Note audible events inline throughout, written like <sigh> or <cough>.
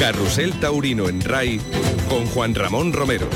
Carrusel Taurino en RAI con Juan Ramón Romero.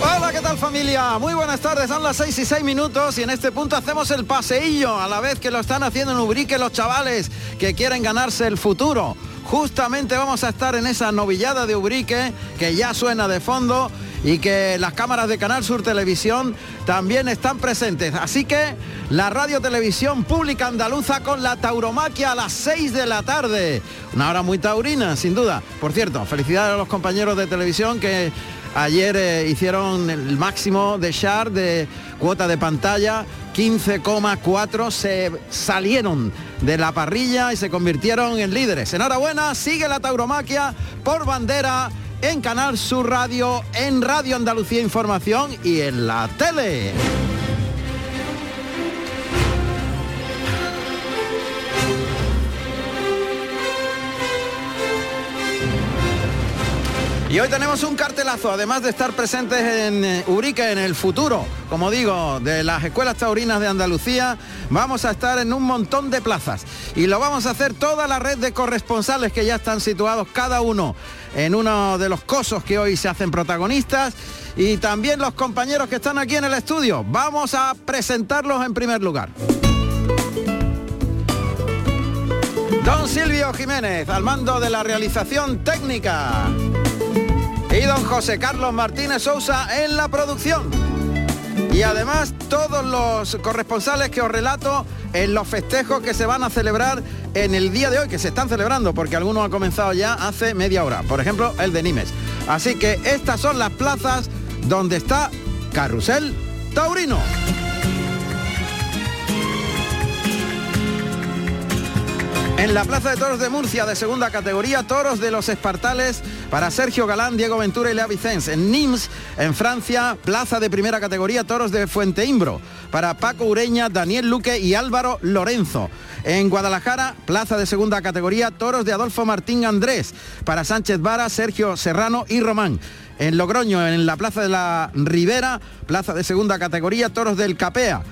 Hola, ¿qué tal familia? Muy buenas tardes, son las 6 y 6 minutos y en este punto hacemos el paseillo a la vez que lo están haciendo en Ubrique los chavales que quieren ganarse el futuro. Justamente vamos a estar en esa novillada de Ubrique que ya suena de fondo y que las cámaras de Canal Sur Televisión también están presentes. Así que la Radio Televisión Pública Andaluza con la tauromaquia a las 6 de la tarde. Una hora muy taurina, sin duda. Por cierto, felicidades a los compañeros de televisión que ayer eh, hicieron el máximo de share de cuota de pantalla 15,4 se salieron de la parrilla y se convirtieron en líderes. Enhorabuena, sigue la tauromaquia por bandera en Canal Sur Radio, en Radio Andalucía Información y en la tele. Y hoy tenemos un cartelazo, además de estar presentes en eh, Urique en el futuro, como digo, de las escuelas taurinas de Andalucía, vamos a estar en un montón de plazas. Y lo vamos a hacer toda la red de corresponsales que ya están situados cada uno en uno de los cosos que hoy se hacen protagonistas. Y también los compañeros que están aquí en el estudio. Vamos a presentarlos en primer lugar. Don Silvio Jiménez, al mando de la realización técnica y don José Carlos Martínez Sousa en la producción. Y además todos los corresponsales que os relato en los festejos que se van a celebrar en el día de hoy, que se están celebrando, porque algunos han comenzado ya hace media hora. Por ejemplo, el de Nimes. Así que estas son las plazas donde está Carrusel Taurino. En la Plaza de Toros de Murcia de segunda categoría, toros de los Espartales para Sergio Galán, Diego Ventura y Lea Vicens. En Nimes, en Francia, plaza de primera categoría, toros de Fuente Imbro para Paco Ureña, Daniel Luque y Álvaro Lorenzo. En Guadalajara, plaza de segunda categoría, toros de Adolfo Martín Andrés para Sánchez Vara, Sergio Serrano y Román. En Logroño, en la Plaza de la Ribera, plaza de segunda categoría, toros del Capea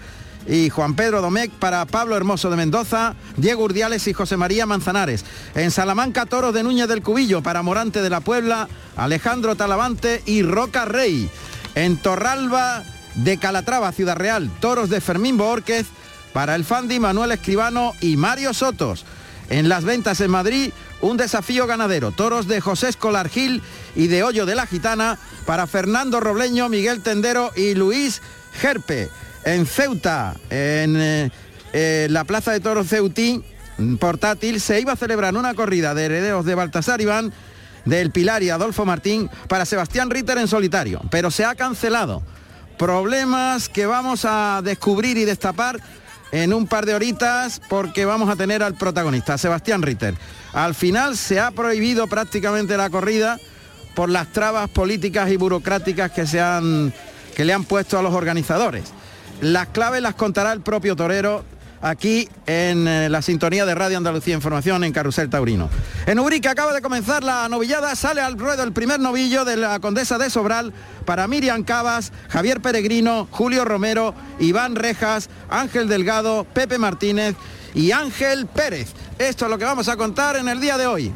y Juan Pedro Domecq para Pablo Hermoso de Mendoza, Diego Urdiales y José María Manzanares. En Salamanca, toros de Núñez del Cubillo para Morante de la Puebla, Alejandro Talavante y Roca Rey. En Torralba de Calatrava, Ciudad Real, toros de Fermín Borquez para el Fandi, Manuel Escribano y Mario Sotos. En las ventas en Madrid, un desafío ganadero. Toros de José Escolar Gil y de Hoyo de la Gitana para Fernando Robleño, Miguel Tendero y Luis Gerpe en Ceuta, en eh, eh, la Plaza de Toros Ceutí, portátil, se iba a celebrar una corrida de herederos de Baltasar Iván, del Pilar y Adolfo Martín para Sebastián Ritter en solitario, pero se ha cancelado. Problemas que vamos a descubrir y destapar en un par de horitas porque vamos a tener al protagonista, Sebastián Ritter. Al final se ha prohibido prácticamente la corrida por las trabas políticas y burocráticas que, se han, que le han puesto a los organizadores. Las claves las contará el propio torero aquí en eh, la sintonía de Radio Andalucía Información en Carrusel Taurino. En Ubrique acaba de comenzar la novillada, sale al ruedo el primer novillo de la Condesa de Sobral para Miriam Cabas, Javier Peregrino, Julio Romero, Iván Rejas, Ángel Delgado, Pepe Martínez y Ángel Pérez. Esto es lo que vamos a contar en el día de hoy.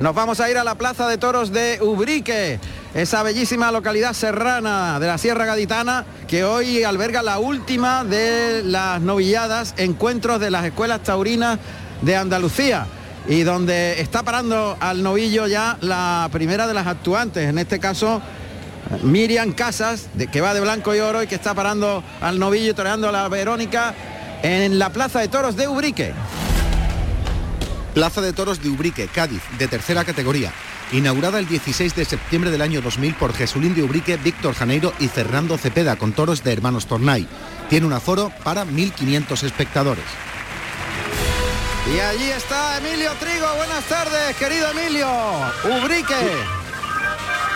Nos vamos a ir a la Plaza de Toros de Ubrique, esa bellísima localidad serrana de la Sierra Gaditana que hoy alberga la última de las novilladas, encuentros de las escuelas taurinas de Andalucía y donde está parando al novillo ya la primera de las actuantes, en este caso Miriam Casas, de, que va de blanco y oro y que está parando al novillo y toreando a la Verónica en la Plaza de Toros de Ubrique. Plaza de Toros de Ubrique, Cádiz, de tercera categoría. Inaugurada el 16 de septiembre del año 2000 por Jesulín de Ubrique, Víctor Janeiro y Fernando Cepeda con toros de Hermanos Tornay. Tiene un aforo para 1.500 espectadores. Y allí está Emilio Trigo. Buenas tardes, querido Emilio. Ubrique.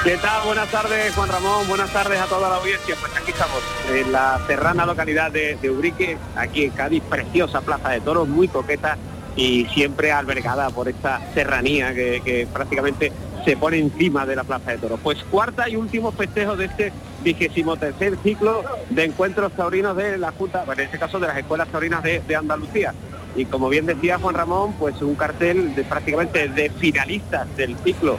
¿Qué tal? Buenas tardes, Juan Ramón. Buenas tardes a toda la audiencia. Pues aquí estamos, en la serrana localidad de, de Ubrique, aquí en Cádiz, preciosa plaza de toros, muy coqueta y siempre albergada por esta serranía que, prácticamente se pone encima de la Plaza de Toros. Pues cuarta y último festejo de este vigésimo tercer ciclo de encuentros taurinos de la Junta, en este caso de las escuelas taurinas de, Andalucía. Y como bien decía Juan Ramón, pues un cartel prácticamente de finalistas del ciclo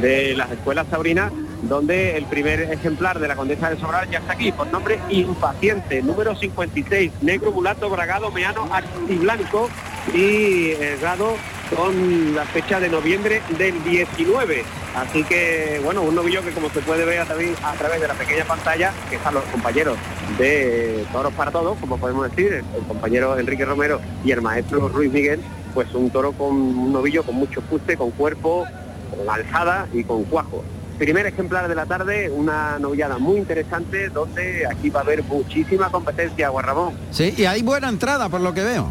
de las escuelas taurinas donde el primer ejemplar de la Condesa de Sobral ya está aquí, por nombre Impaciente, número 56, negro, mulato, bragado, meano, blanco y errado con la fecha de noviembre del 19. Así que, bueno, un novillo que como se puede ver través, a través de la pequeña pantalla, que están los compañeros de Toros para Todos, como podemos decir, el, compañero Enrique Romero y el maestro Ruiz Miguel, pues un toro con un novillo con mucho fuste, con cuerpo, con alzada y con cuajo primer ejemplar de la tarde, una novillada muy interesante donde aquí va a haber muchísima competencia, Guarramón. Sí, y hay buena entrada por lo que veo.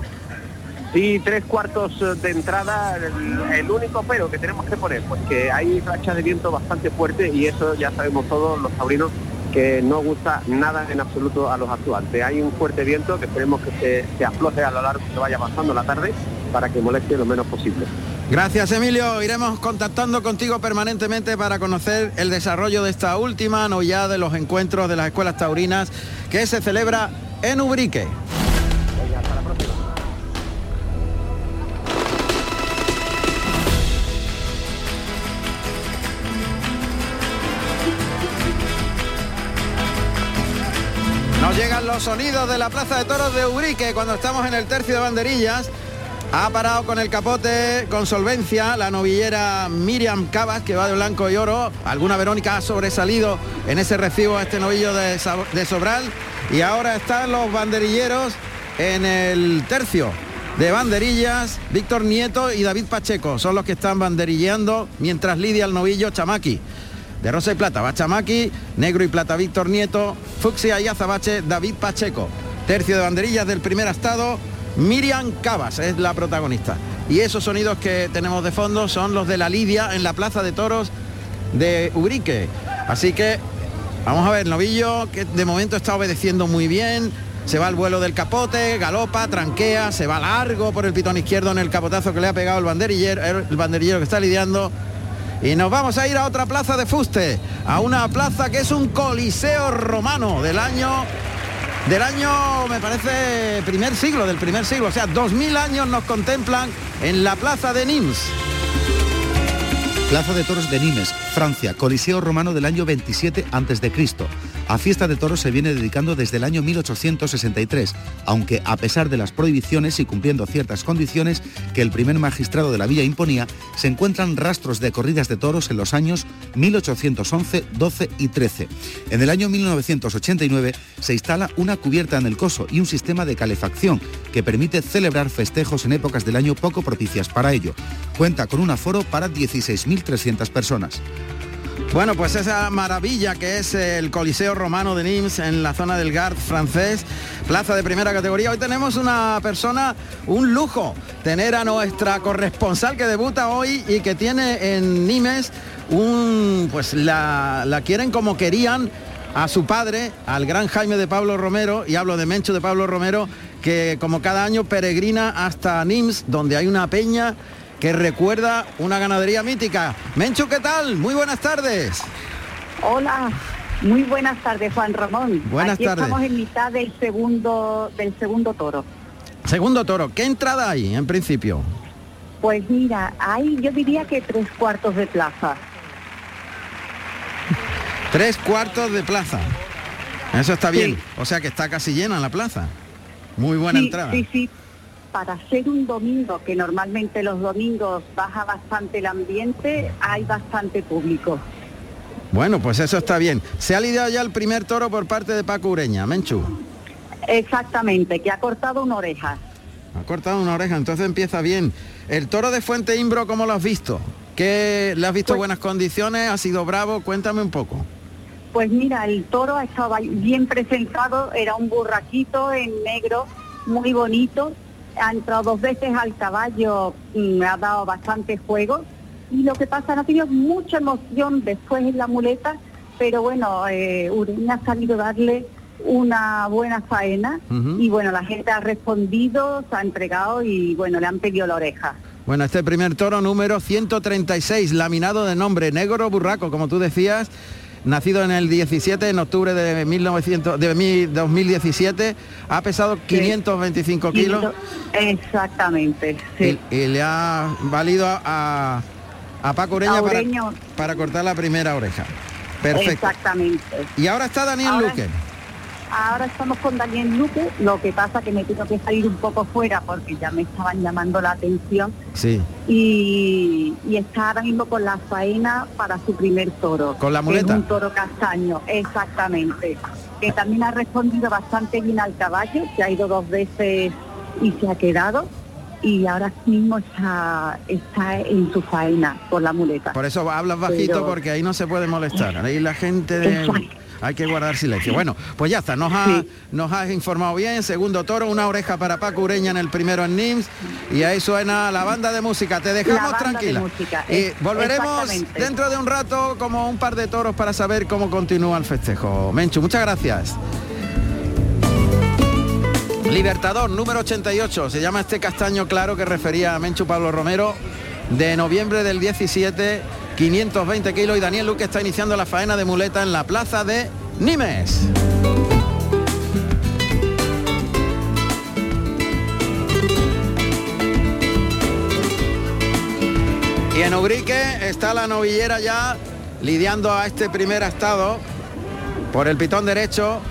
Sí, tres cuartos de entrada, el, único pero que tenemos que poner, pues que hay racha de viento bastante fuerte y eso ya sabemos todos los taurinos que no gusta nada en absoluto a los actuantes. Hay un fuerte viento que esperemos que se, se afloje a lo largo que vaya pasando la tarde para que moleste lo menos posible. Gracias Emilio, iremos contactando contigo permanentemente para conocer el desarrollo de esta última novillada de los encuentros de las escuelas taurinas que se celebra en Ubrique. Sonidos de la Plaza de Toros de Ubrique cuando estamos en el tercio de banderillas ha parado con el capote con solvencia la novillera Miriam Cabas, que va de blanco y oro. Alguna Verónica ha sobresalido en ese recibo a este novillo de, Sobral. Y ahora están los banderilleros en el tercio de banderillas. Víctor Nieto y David Pacheco son los que están banderilleando mientras lidia el novillo Chamaki. De rosa y plata va Chamaki, negro y plata Víctor Nieto, fucsia y azabache David Pacheco. Tercio de banderillas del primer estado, Miriam Cabas es la protagonista. Y esos sonidos que tenemos de fondo son los de la Lidia en la Plaza de Toros de Ubrique. Así que vamos a ver, novillo que de momento está obedeciendo muy bien. Se va al vuelo del capote, galopa, tranquea, se va largo por el pitón izquierdo en el capotazo que le ha pegado el banderillero, el banderillero que está lidiando. Y nos vamos a ir a otra plaza de fuste, a una plaza que es un coliseo romano del año del año, me parece, primer siglo, del primer siglo. O sea, dos mil años nos contemplan en la plaza de Nimes. Plaza de Toros de Nimes, Francia, Coliseo Romano del año 27 a.C. A fiesta de toros se viene dedicando desde el año 1863, aunque a pesar de las prohibiciones y cumpliendo ciertas condiciones que el primer magistrado de la villa imponía, se encuentran rastros de corridas de toros en los años 1811, 12 y 13. En el año 1989 se instala una cubierta en el coso y un sistema de calefacción que permite celebrar festejos en épocas del año poco propicias para ello. Cuenta con un aforo para 16.000 1.300 personas. Bueno, pues esa maravilla que es el Coliseo Romano de Nimes en la zona del Gard francés, plaza de primera categoría. Hoy tenemos una persona, un lujo, tener a nuestra corresponsal que debuta hoy y que tiene en Nimes un, pues la, la quieren como querían a su padre, al gran Jaime de Pablo Romero, y hablo de Mencho de Pablo Romero, que como cada año peregrina hasta Nimes, donde hay una peña que recuerda una ganadería mítica. Menchu, ¿qué tal? Muy buenas tardes. Hola, muy buenas tardes, Juan Ramón. Buenas Aquí tardes. Estamos en mitad del segundo del segundo toro. Segundo toro, ¿qué entrada hay en principio? Pues mira, hay yo diría que tres cuartos de plaza. Tres cuartos de plaza. Eso está bien. O sea que está casi llena la plaza. Muy buena entrada. Sí, sí, para ser un domingo, que normalmente los domingos baja bastante el ambiente, hay bastante público. Bueno, pues eso está bien. Se ha lidiado ya el primer toro por parte de Paco Ureña, Menchu. Exactamente, que ha cortado una oreja. Ha cortado una oreja, entonces empieza bien. El toro de Fuente Imbro, ¿cómo lo has visto? ¿Qué le has visto Pues- buenas condiciones? ¿Ha sido bravo? Cuéntame un poco. Pues mira, el toro ha estado bien presentado, era un burraquito en negro, muy bonito, ha entrado dos veces al caballo, mm, ha dado bastante juego. Y lo que pasa, no ha tenido mucha emoción después en la muleta, pero bueno, eh, Ureña ha sabido darle una buena faena. Y bueno, la gente ha respondido, se ha entregado y bueno, le han pedido la oreja. Bueno, este primer toro número 136, laminado de nombre Negro Burraco, como tú decías, nacido en el 17 en octubre de 1900 de 2017 ha pesado 525 kilos. Exactamente sí. y, le ha valido a, a Paco Ureña para, cortar la primera oreja. Perfecto. Exactamente. Y ahora está Daniel Luque ahora estamos con Daniel Luque, lo que pasa que me tengo que salir un poco fuera porque ya me estaban llamando la atención. Sí. Y, está ahora mismo con la faena para su primer toro. ¿Con la muleta? un toro castaño, exactamente. Que también ha respondido bastante bien al caballo, se ha ido dos veces y se ha quedado y ahora mismo está, está en su faena por la muleta. Por eso hablas bajito porque ahí no se puede molestar. Ahí la gente de hay que guardar silencio. Bueno, pues ya está, nos, ha, nos has informado bien, segundo toro, una oreja para Paco Ureña en el primero en NIMS y ahí suena la banda de música, te dejamos tranquila. y volveremos dentro de un rato como un par de toros para saber cómo continúa el festejo. Menchu, muchas gracias. Libertador número 88, se llama este castaño claro que refería a Menchu Pablo Romero, de noviembre del 17 520 kilos y Daniel Luque está iniciando la faena de muleta en la plaza de Nimes. Y en Ubrique está la novillera ya lidiando a este primer estado por el pitón derecho.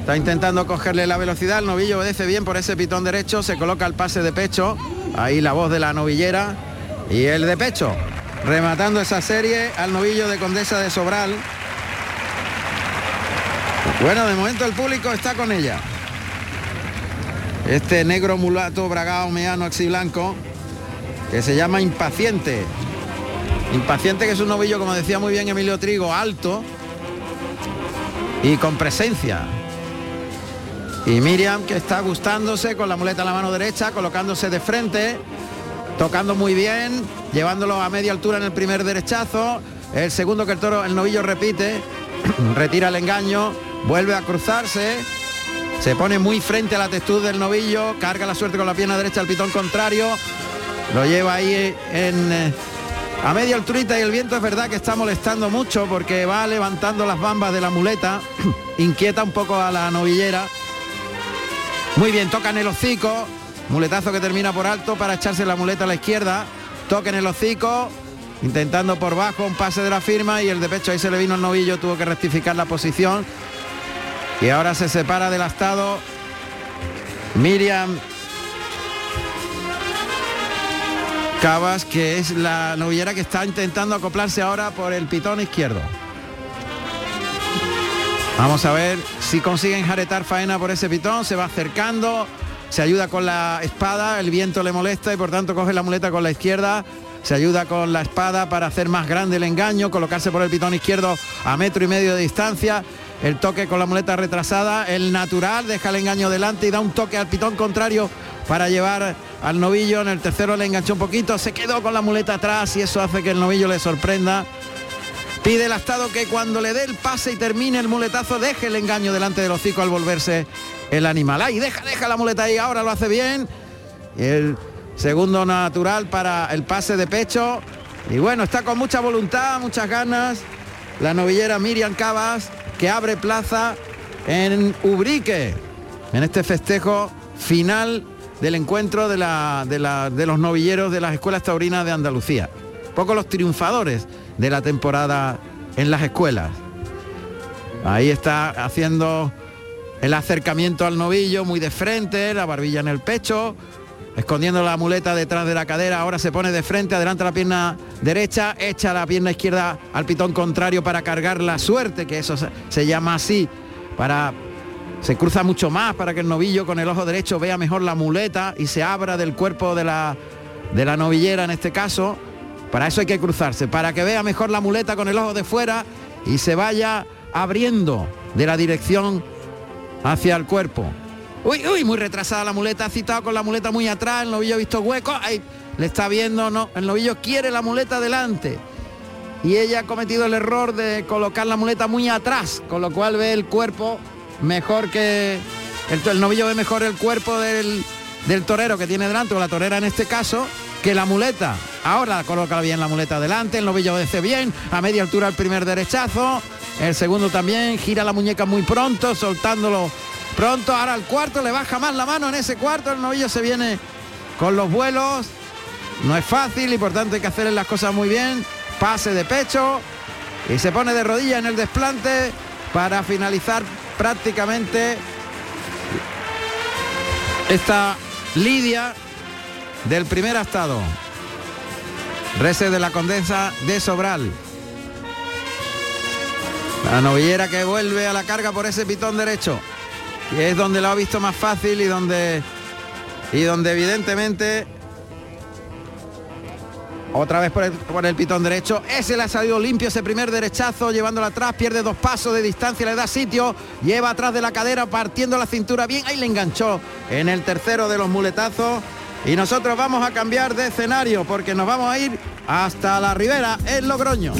Está intentando cogerle la velocidad, el novillo obedece bien por ese pitón derecho, se coloca el pase de pecho, ahí la voz de la novillera y el de pecho rematando esa serie al novillo de Condesa de Sobral. Bueno, de momento el público está con ella. Este negro mulato bragado meano axiblanco que se llama Impaciente. Impaciente que es un novillo, como decía muy bien Emilio Trigo, alto y con presencia. Y Miriam que está gustándose con la muleta en la mano derecha, colocándose de frente tocando muy bien, llevándolo a media altura en el primer derechazo. El segundo que el toro, el novillo repite, <clears throat> retira el engaño, vuelve a cruzarse, se pone muy frente a la textura del novillo, carga la suerte con la pierna derecha al pitón contrario, lo lleva ahí en eh, a media alturita y el viento es verdad que está molestando mucho porque va levantando las bambas de la muleta, <clears throat> inquieta un poco a la novillera. Muy bien, toca en el hocico, Muletazo que termina por alto para echarse la muleta a la izquierda. Toque en el hocico. Intentando por bajo un pase de la firma y el de pecho ahí se le vino el novillo, tuvo que rectificar la posición. Y ahora se separa del astado Miriam Cabas, que es la novillera que está intentando acoplarse ahora por el pitón izquierdo. Vamos a ver si consiguen jaretar faena por ese pitón, se va acercando, se ayuda con la espada, el viento le molesta y por tanto coge la muleta con la izquierda, se ayuda con la espada para hacer más grande el engaño, colocarse por el pitón izquierdo a metro y medio de distancia, el toque con la muleta retrasada, el natural, deja el engaño delante y da un toque al pitón contrario para llevar al novillo, en el tercero le enganchó un poquito, se quedó con la muleta atrás y eso hace que el novillo le sorprenda. Pide el astado que cuando le dé el pase y termine el muletazo deje el engaño delante del hocico al volverse el animal. Ahí, deja, deja la muleta ahí, ahora lo hace bien. El segundo natural para el pase de pecho. Y bueno, está con mucha voluntad, muchas ganas. La novillera Miriam Cabas, que abre plaza en Ubrique, en este festejo final del encuentro de, la, de, la, de los novilleros de las escuelas taurinas de Andalucía. Poco los triunfadores de la temporada en las escuelas. Ahí está haciendo el acercamiento al novillo muy de frente, la barbilla en el pecho, escondiendo la muleta detrás de la cadera, ahora se pone de frente, adelanta la pierna derecha, echa la pierna izquierda al pitón contrario para cargar la suerte, que eso se, llama así, para se cruza mucho más para que el novillo con el ojo derecho vea mejor la muleta y se abra del cuerpo de la, de la novillera en este caso. Para eso hay que cruzarse, para que vea mejor la muleta con el ojo de fuera y se vaya abriendo de la dirección hacia el cuerpo. Uy, uy, muy retrasada la muleta, ha citado con la muleta muy atrás, el novillo ha visto hueco, ahí le está viendo, no, el novillo quiere la muleta delante. Y ella ha cometido el error de colocar la muleta muy atrás, con lo cual ve el cuerpo mejor que el, novillo ve mejor el cuerpo del, del torero que tiene delante, o la torera en este caso, que la muleta. Ahora coloca bien la muleta delante, el novillo obedece bien, a media altura el primer derechazo, el segundo también, gira la muñeca muy pronto, soltándolo pronto, ahora el cuarto le baja más la mano en ese cuarto, el novillo se viene con los vuelos, no es fácil y por tanto hay que hacer las cosas muy bien, pase de pecho y se pone de rodilla en el desplante para finalizar prácticamente esta lidia del primer estado. Rese de la Condesa de Sobral. La novillera que vuelve a la carga por ese pitón derecho, que es donde lo ha visto más fácil y donde y donde evidentemente otra vez por el, por el, pitón derecho. Ese le ha salido limpio ese primer derechazo, llevándolo atrás, pierde dos pasos de distancia, le da sitio, lleva atrás de la cadera, partiendo la cintura bien. Ahí le enganchó en el tercero de los muletazos. Y nosotros vamos a cambiar de escenario porque nos vamos a ir hasta la ribera en Logroño.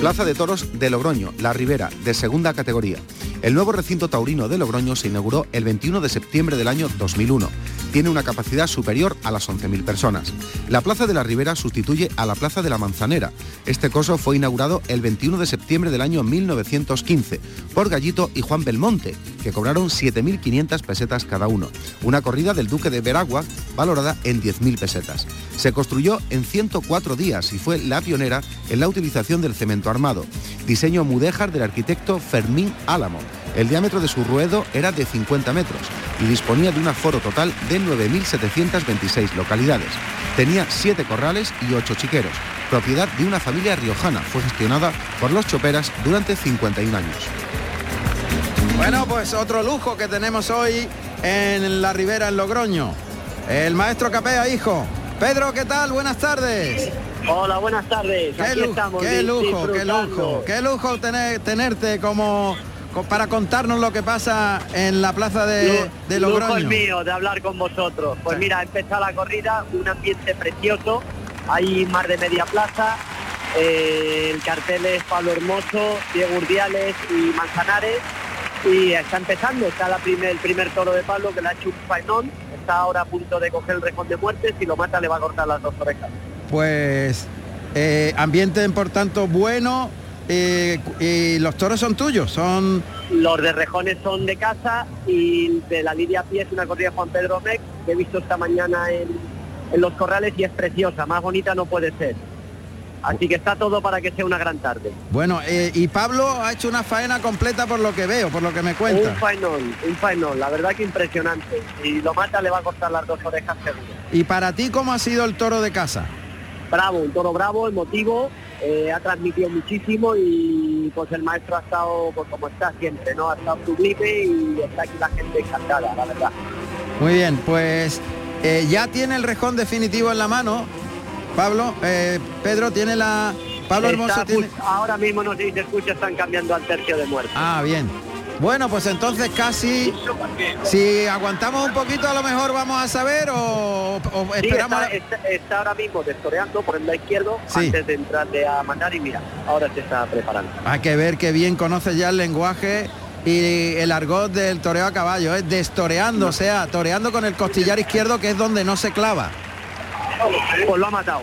Plaza de Toros de Logroño, La Ribera, de segunda categoría. El nuevo recinto taurino de Logroño se inauguró el 21 de septiembre del año 2001. Tiene una capacidad superior a las 11.000 personas. La Plaza de la Ribera sustituye a la Plaza de la Manzanera. Este coso fue inaugurado el 21 de septiembre del año 1915 por Gallito y Juan Belmonte, que cobraron 7.500 pesetas cada uno. Una corrida del Duque de Veragua valorada en 10.000 pesetas. Se construyó en 104 días y fue la pionera en la utilización del cemento armado. Diseño mudéjar del arquitecto Fermín Álamo. El diámetro de su ruedo era de 50 metros y disponía de un aforo total de 9.726 localidades. Tenía 7 corrales y 8 chiqueros, propiedad de una familia riojana. Fue gestionada por los choperas durante 51 años. Bueno, pues otro lujo que tenemos hoy en la Ribera, en Logroño. El maestro Capea, hijo. Pedro, ¿qué tal? Buenas tardes. Hola, buenas tardes. Qué, Aquí lujo, estamos. qué lujo, qué lujo, qué lujo tener, tenerte como co- para contarnos lo que pasa en la plaza de, Lu- de lujo Logroño. el mío de hablar con vosotros. Pues Sí. mira, ha empezado la corrida, un ambiente precioso, hay más de media plaza, eh, el cartel es Pablo Hermoso, Diego Urdiales y Manzanares, y está empezando, está la primer, el primer toro de Pablo que le ha hecho un faenón, está ahora a punto de coger el rejón de muerte, si lo mata le va a cortar las dos orejas. Pues eh, ambiente por tanto bueno eh, y los toros son tuyos, son Los de rejones son de casa y de la Lidia Pie es una corrida de Juan Pedro Mec que he visto esta mañana en, en los corrales y es preciosa, más bonita no puede ser. Así que está todo para que sea una gran tarde. bueno eh, y Pablo ha hecho una faena completa por lo que veo, por lo que me cuenta. Un faenón, un faenón, la verdad que impresionante. Si lo mata le va a cortar las dos orejas seguro. Y para ti cómo ha sido el toro de casa? Bravo, un toro bravo, emotivo, eh, ha transmitido muchísimo y pues el maestro ha estado pues como está siempre, ¿no? Ha estado sublime y está aquí la gente encantada, la verdad. Muy bien, pues eh, ya tiene el rejón definitivo en la mano. Pablo, eh, Pedro tiene la. Pablo Hermoso tiene. Ahora mismo no sé si se escucha, están cambiando al tercio de muerte. Ah, bien. Bueno, pues entonces casi, si aguantamos un poquito, a lo mejor vamos a saber o, o Sí, esperamos. está, está- está ahora mismo destoreando por el lado izquierdo Sí. antes de entrarle a mandar y mira, ahora se está preparando. Hay que ver que bien conoce ya el lenguaje y el argot del toreo a caballo, es destoreando, o sea, toreando con el costillar izquierdo que es donde no se clava. Pues lo ha matado.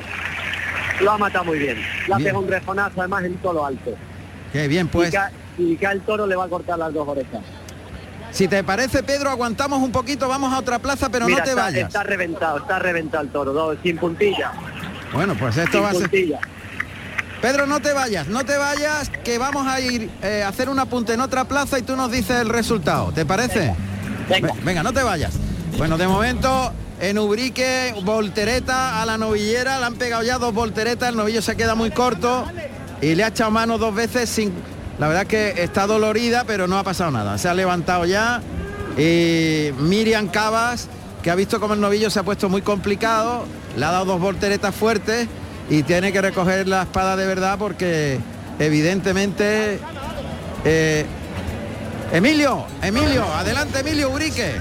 Lo ha matado muy bien. Le ha Bien. pegado un rejonazo además en todo lo alto. Qué bien, pues y, y que al toro le va a cortar las dos orejas. si te parece, Pedro, aguantamos un poquito, vamos a otra plaza, pero Mira, no te está, vayas. está reventado, está reventado el toro, dos, sin puntilla. Bueno, pues esto Sin va a ser... Pedro, no te vayas, no te vayas, que vamos a ir eh, a hacer un apunte en otra plaza y tú nos dices el resultado. ¿Te parece? Venga. Ve- Venga, no te vayas. Bueno, de momento en Ubrique, voltereta a la novillera, le han pegado ya dos volteretas, el novillo se queda muy corto y le ha echado mano dos veces sin... La verdad es que está dolorida, pero no ha pasado nada. Se ha levantado ya y Miriam Cabas, que ha visto como el novillo se ha puesto muy complicado, le ha dado dos volteretas fuertes y tiene que recoger la espada de verdad porque evidentemente... eh, Emilio, Emilio, adelante Emilio Urique.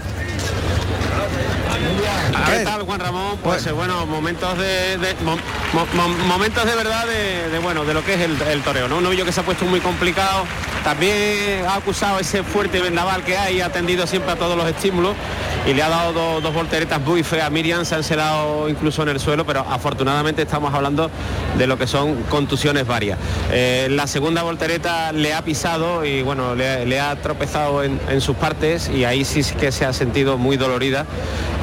¿Qué tal, Juan Ramón? Pues, Pues- eh, bueno, momentos de, de- mo- mo- mo- momentos de verdad de, de, bueno de lo que es el, el toreo, ¿no? Un novillo que se ha puesto muy complicado. También ha acusado ese fuerte vendaval que hay, ha atendido siempre a todos los estímulos y le ha dado dos, dos volteretas muy feas a Miriam, se han selado incluso en el suelo, pero afortunadamente estamos hablando de lo que son contusiones varias. Eh, la segunda voltereta le ha pisado y bueno, le, ha tropezado en, en sus partes y ahí sí que se ha sentido muy dolorida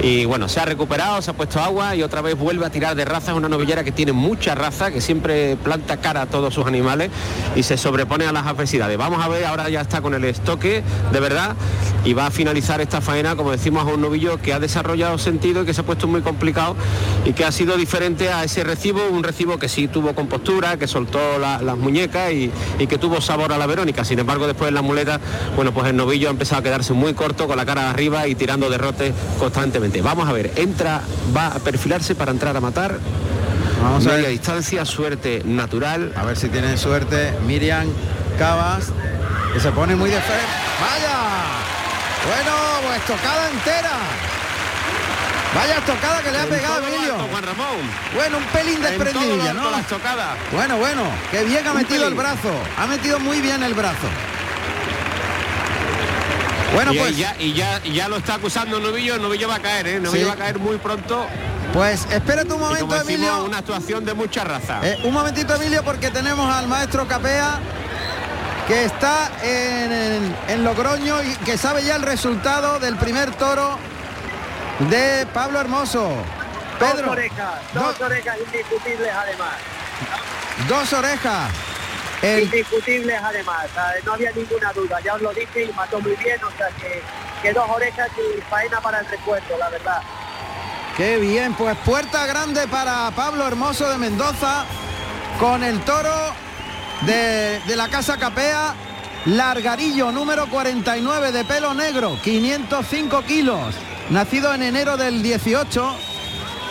y bueno, se ha recuperado, se ha puesto agua y otra vez vuelve a tirar de raza, es una novillera que tiene mucha raza, que siempre planta cara a todos sus animales y se sobrepone a las adversidades. Vamos a ver, ahora ya está con el estoque, de verdad, y va a finalizar esta faena, como decimos, un novillo que ha desarrollado sentido y que se ha puesto muy complicado y que ha sido diferente a ese recibo, un recibo que sí tuvo compostura, que soltó la- las muñecas y, y que tuvo sabor a la Verónica. Sin embargo, después en la muleta, bueno, pues el novillo ha empezado a quedarse muy corto, con la cara arriba y tirando derrotes constantemente. Vamos a ver, entra, va a perfilarse para entrar a matar. Vamos a ver. distancia, suerte natural. A ver si tienen suerte. Miriam Cabas, que se pone muy de fe. ¡Vaya! Bueno, pues tocada entera. Vaya tocada que le ha pegado Emilio. alto, Juan Ramón. Bueno, un pelín alto ¿no? Bueno, bueno, que bien ha metido el brazo. Ha metido muy bien el brazo. Bueno, y, pues, ya, y ya, y ya lo está acusando el novillo, el novillo va a caer, ¿eh? el novillo Sí. va a caer muy pronto. pues espérate un momento, decimos, Emilio. una actuación de mucha raza. Eh, un momentito, Emilio, porque tenemos al maestro Capea que está en, en- en Logroño y que sabe ya el resultado del primer toro de Pablo Hermoso. Pedro, dos orejas, dos orejas indiscutibles además. dos orejas. El- Indiscutibles además, no había ninguna duda, ya os lo dije y mató muy bien, o sea que, que dos orejas y faena para el recuerdo, la verdad. Qué bien, pues puerta grande para Pablo Hermoso de Mendoza con el toro de, de la Casa Capea, Largarillo número 49 de pelo negro, 505 kilos, nacido en enero del 18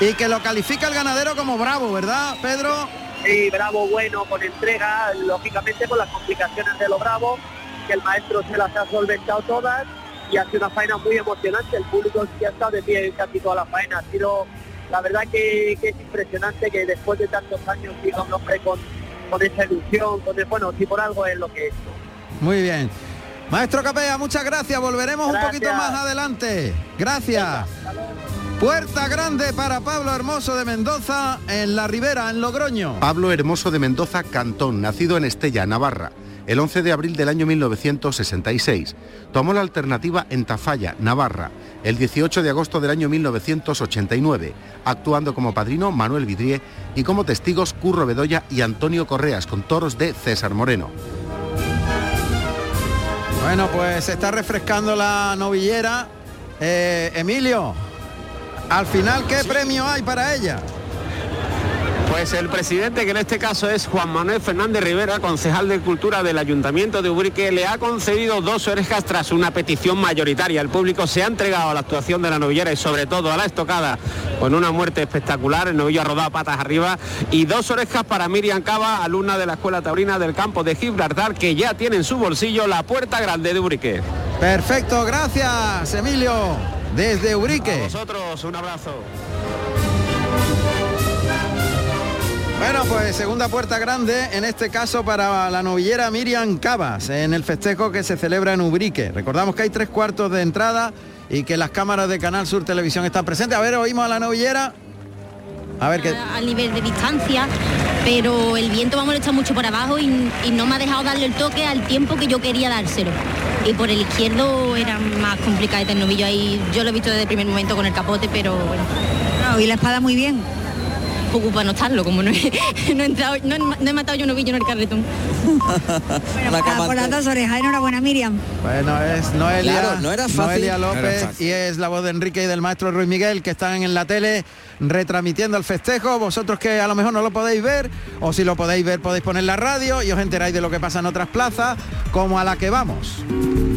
y que lo califica el ganadero como bravo, ¿verdad, Pedro? Y bravo, bueno, con entrega, lógicamente con las complicaciones de lo bravo, que el maestro se las ha solventado todas y ha sido una faena muy emocionante. El público sí ha estado de pie en casi toda la faena. Ha sido, la verdad que, que es impresionante que después de tantos años siga un hombre con, con esa ilusión, con el- bueno, si por algo es lo que es. Muy bien. Maestro Capea, muchas gracias. Volveremos un poquito más adelante. Gracias. Puerta grande para Pablo Hermoso de Mendoza en la Ribera, en Logroño. Pablo Hermoso de Mendoza Cantón, nacido en Estella, Navarra, el 11 de abril del año 1966. Tomó la alternativa en Tafalla, Navarra, el 18 de agosto del año 1989, actuando como padrino Manuel Vidrié y como testigos Curro Bedoya y Antonio Correas, con toros de César Moreno. Bueno, pues se está refrescando la novillera. Eh, Emilio, al final, ¿qué premio hay para ella? Pues el presidente, que en este caso es Juan Manuel Fernández Rivera, concejal de Cultura del Ayuntamiento de Ubrique, le ha concedido dos orejas tras una petición mayoritaria. El público se ha entregado a la actuación de la novillera y sobre todo a la estocada con una muerte espectacular. El novillo ha rodado patas arriba y dos orejas para Miriam Cava, alumna de la Escuela Taurina del Campo de Gibraltar, que ya tiene en su bolsillo la puerta grande de Ubrique. Perfecto, gracias, Emilio, desde A Ubrique. vosotros, un abrazo. Bueno, pues segunda puerta grande, en este caso para la novillera Miriam Cabas, en el festejo que se celebra en Ubrique. Recordamos que hay tres cuartos de entrada y que las cámaras de Canal Sur Televisión están presentes. A ver, oímos a la novillera. A ver qué... a- al nivel de distancia, pero el viento me ha molestado mucho por abajo y, y no me ha dejado darle el toque al tiempo que yo quería dárselo. Y por el izquierdo era más complicado el novillo ahí. Yo lo he visto desde el primer momento con el capote, pero bueno, Ah, y la espada muy bien. Poco para no estarlo, como no he, <laughs> no he entrado, no, he- no he matado yo un novillo en el carretón. <laughs> Bueno, por, por las dos orejas, enhorabuena Miriam. Bueno, es Noelia, Claro, no era fácil. Noelia No era López fácil. y es la voz de Enrique y del maestro Ruiz Miguel que están en la tele retransmitiendo el festejo. Vosotros que a lo mejor no lo podéis ver o si lo podéis ver podéis poner la radio y os enteráis de lo que pasa en otras plazas como a la que vamos.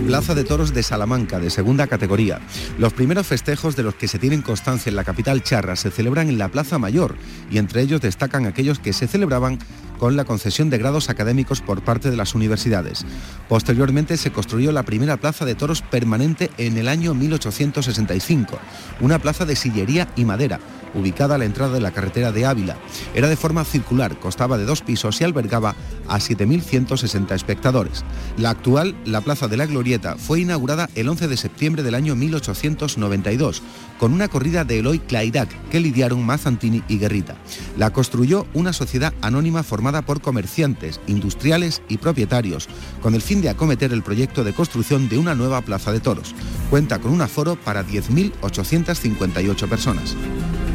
Plaza de Toros de Salamanca, de segunda categoría. Los primeros festejos de los que se tienen constancia en la capital charra se celebran en la Plaza Mayor y entre ellos destacan aquellos que se celebraban con la concesión de grados académicos por parte de las universidades. Posteriormente se construyó la primera plaza de toros permanente en el año 1865, una plaza de sillería y madera, ubicada a la entrada de la carretera de Ávila. Era de forma circular, costaba de dos pisos y albergaba a 7.160 espectadores. La actual, la Plaza de la Glorieta, fue inaugurada el 11 de septiembre del año 1892, con una corrida de Eloy Clairac que lidiaron Mazantini y Guerrita. La construyó una sociedad anónima formada por comerciantes, industriales y propietarios, con el fin de acometer el proyecto de construcción de una nueva plaza de toros. Cuenta con un aforo para 10.858 personas.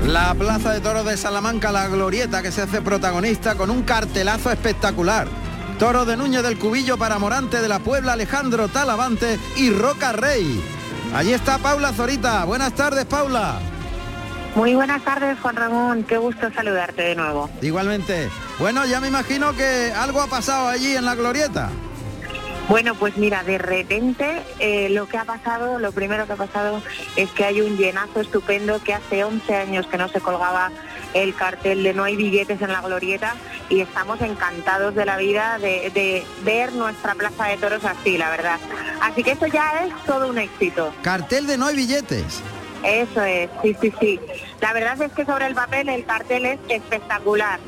La Plaza de Toros de Salamanca, la Glorieta, que se hace protagonista con un cartelazo espectacular. Toro de Núñez del Cubillo para Morante de la Puebla, Alejandro Talavante y Roca Rey. Allí está Paula Zorita. Buenas tardes, Paula. Muy buenas tardes, Juan Ramón. Qué gusto saludarte de nuevo. Igualmente. Bueno, ya me imagino que algo ha pasado allí en la Glorieta. Bueno, pues mira, de repente eh, lo que ha pasado, lo primero que ha pasado es que hay un llenazo estupendo que hace 11 años que no se colgaba el cartel de no hay billetes en la glorieta y estamos encantados de la vida de, de ver nuestra plaza de toros así, la verdad. Así que esto ya es todo un éxito. Cartel de no hay billetes. Eso es, sí, sí, sí. La verdad es que sobre el papel el cartel es espectacular.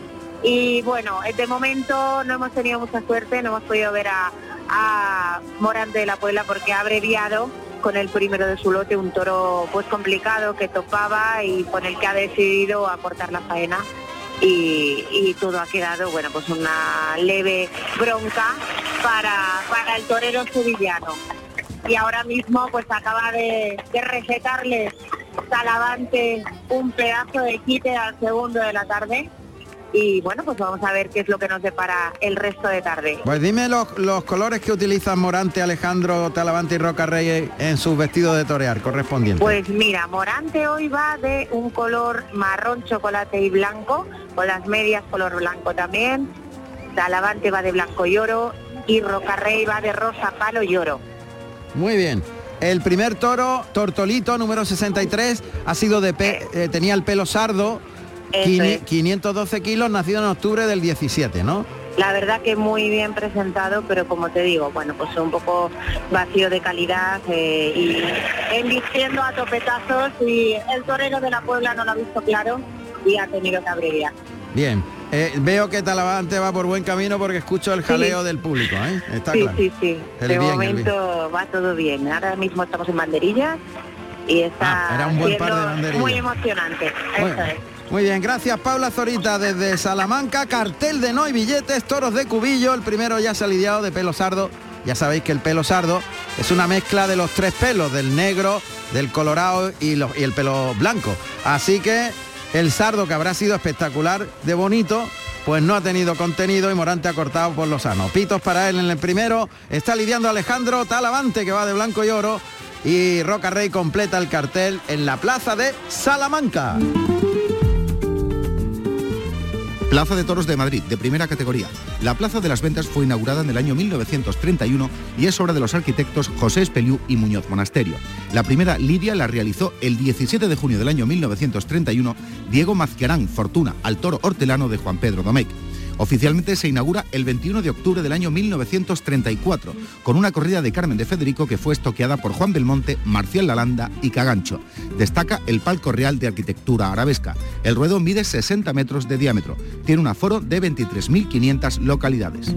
Y bueno, de momento no hemos tenido mucha suerte, no hemos podido ver a, a Morante de la Puebla porque ha abreviado con el primero de su lote un toro pues complicado que topaba y con el que ha decidido aportar la faena. Y, todo ha quedado bueno pues una leve bronca para, para el torero sevillano. Y ahora mismo pues acaba de, de recetarle Talavante un pedazo de quite al segundo de la tarde y bueno, pues vamos a ver qué es lo que nos depara el resto de tarde. Pues dime los, los colores que utilizan Morante, Alejandro, Talavante y Roca Rey en sus vestidos de torear correspondientes. Pues mira, Morante hoy va de un color marrón, chocolate y blanco, con las medias color blanco también. Talavante va de blanco y oro y Roca Rey va de rosa, palo y oro. Muy bien. El primer toro, Tortolito, número 63, ha sido de pe- eh, tenía el pelo sardo, Eso quini- es. 512 kilos, nacido en octubre del 17, ¿no? La verdad que muy bien presentado, pero como te digo, bueno, pues un poco vacío de calidad eh, y embistiendo a topetazos y el torero de la Puebla no lo ha visto claro y ha tenido que abreviar. Bien. Eh, veo que Talavante va por buen camino porque escucho el jaleo del público, ¿eh? Está sí, claro. sí, sí. El de bien, momento va todo bien. Ahora mismo estamos en banderillas y está Ah, era un buen par de siendo banderillas. muy emocionante. Bueno, Eso es. Muy bien, gracias Paula Zorita desde Salamanca, cartel de no billetes, toros de cubillo, el primero ya se ha lidiado de pelo sardo. Ya sabéis que el pelo sardo es una mezcla de los tres pelos, del negro, del colorado y, el pelo blanco. Así que el sardo, que habrá sido espectacular de bonito, pues no ha tenido contenido y Morante ha cortado por lo sano. Pitos para él en el primero, está lidiando Alejandro Talavante, que va de blanco y oro, y Roca Rey completa el cartel en la plaza de Salamanca. Plaza de Toros de Madrid, de primera categoría. La Plaza de las Ventas fue inaugurada en el año 1931 y es obra de los arquitectos José Espeliú y Muñoz Monasterio. La primera lidia la realizó el 17 de junio del año 1931 Diego Mazquerán Fortuna al toro hortelano de Juan Pedro Domecq. Oficialmente se inaugura el 21 de octubre del año 1934, con una corrida de Carmen de Federico que fue estoqueada por Juan Belmonte, Marcial Lalanda y Cagancho. Destaca el palco real de arquitectura arabesca. El ruedo mide 60 metros de diámetro. Tiene un aforo de 23.500 localidades.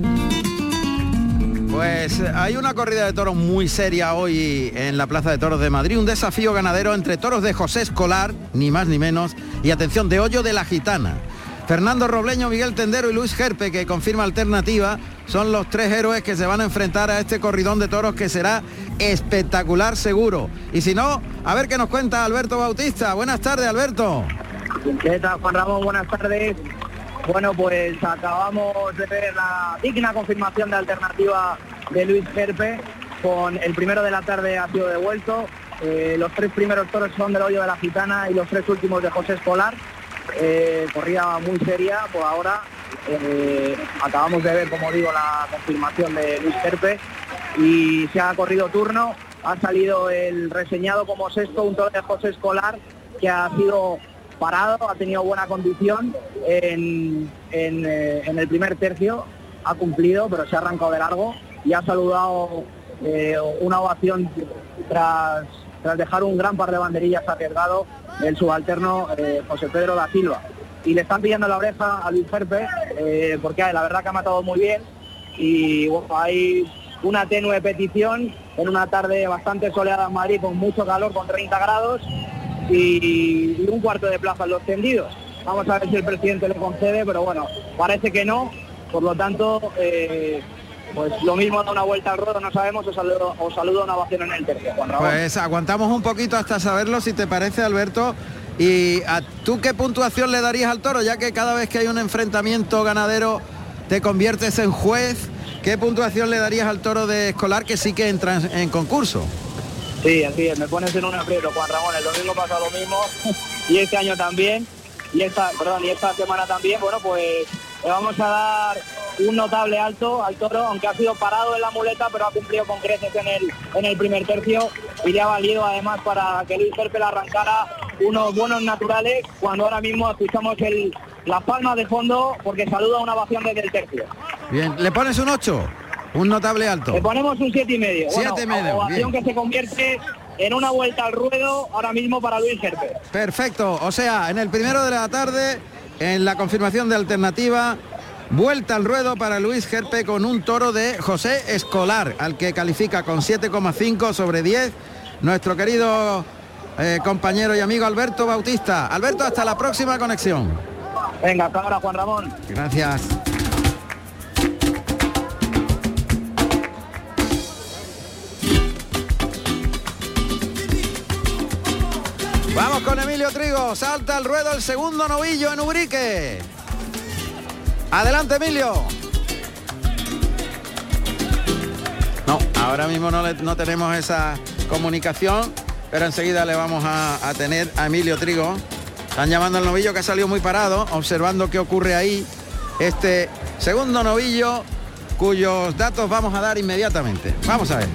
Pues eh, hay una corrida de toros muy seria hoy en la Plaza de Toros de Madrid, un desafío ganadero entre toros de José Escolar, ni más ni menos, y atención, de Hoyo de la Gitana. Fernando Robleño, Miguel Tendero y Luis Gerpe, que confirma alternativa, son los tres héroes que se van a enfrentar a este corridón de toros que será espectacular seguro. Y si no, a ver qué nos cuenta Alberto Bautista. Buenas tardes, Alberto. ¿Qué tal, Juan Ramón? Buenas tardes. Bueno, pues acabamos de ver la digna confirmación de alternativa de Luis Gerpe. Con el primero de la tarde ha sido devuelto. Eh, los tres primeros toros son del hoyo de la gitana y los tres últimos de José Escolar. Eh, corrida muy seria, por ahora. Eh, acabamos de ver, como digo, la confirmación de Luis Gerpe. y se ha corrido turno. Ha salido el reseñado como sexto, un toro José Escolar, que ha sido parado, ha tenido buena condición en, eh, en, el primer tercio, ha cumplido, pero se ha arrancado de largo y ha saludado eh, una ovación tras, tras dejar un gran par de banderillas arriesgado el subalterno eh, José Pedro da Silva. Y le están pillando la oreja a Luis Ferpe, porque la verdad que ha matado muy bien y bueno, hay una tenue petición en una tarde bastante soleada en Madrid con mucho calor, con 30 grados y, un cuarto de plaza en los tendidos. Vamos a ver si el presidente le concede, pero bueno, parece que no. Por lo tanto, eh, pues lo mismo da una vuelta al ruedo, no sabemos, os saludo, os saludo una ovación en el tercio. Pues aguantamos un poquito hasta saberlo, si te parece, Alberto. ¿Y a tú qué puntuación le darías al toro? Ya que cada vez que hay un enfrentamiento ganadero te conviertes en juez. ¿Qué puntuación le darías al toro de escolar que sí que entra en concurso? Sí, así es, me pones en un aprieto, Juan Ramón. El domingo pasa lo mismo <laughs> y este año también. Y esta, perdón, y esta semana también, bueno, pues le vamos a dar un notable alto al toro, aunque ha sido parado en la muleta, pero ha cumplido con creces en el, en el primer tercio y le ha valido además para que Luis Serpe arrancara unos buenos naturales cuando ahora mismo escuchamos el, las palmas de fondo porque saluda una ovación desde el tercio. Bien, ¿le pones un 8? Un notable alto. Le ponemos un siete y medio. Siete y medio. Ovación que se convierte en una vuelta al ruedo ahora mismo para Luis Gerpe. Perfecto. O sea, en el primero de la tarde, en la confirmación de alternativa, vuelta al ruedo para Luis Gerpe con un toro de José Escolar, al que califica con 7,5 sobre 10 nuestro querido eh, compañero y amigo Alberto Bautista. Alberto, hasta la próxima conexión. Venga, hasta ahora, Juan Ramón. Gracias. Vamos con Emilio Trigo, salta al ruedo el segundo novillo en Ubrique. Adelante Emilio. No, ahora mismo no, tenemos esa comunicación, pero enseguida le vamos a, a tener a Emilio Trigo. Están llamando al novillo que ha salido muy parado, observando qué ocurre ahí. Este segundo novillo cuyos datos vamos a dar inmediatamente. Vamos a ver.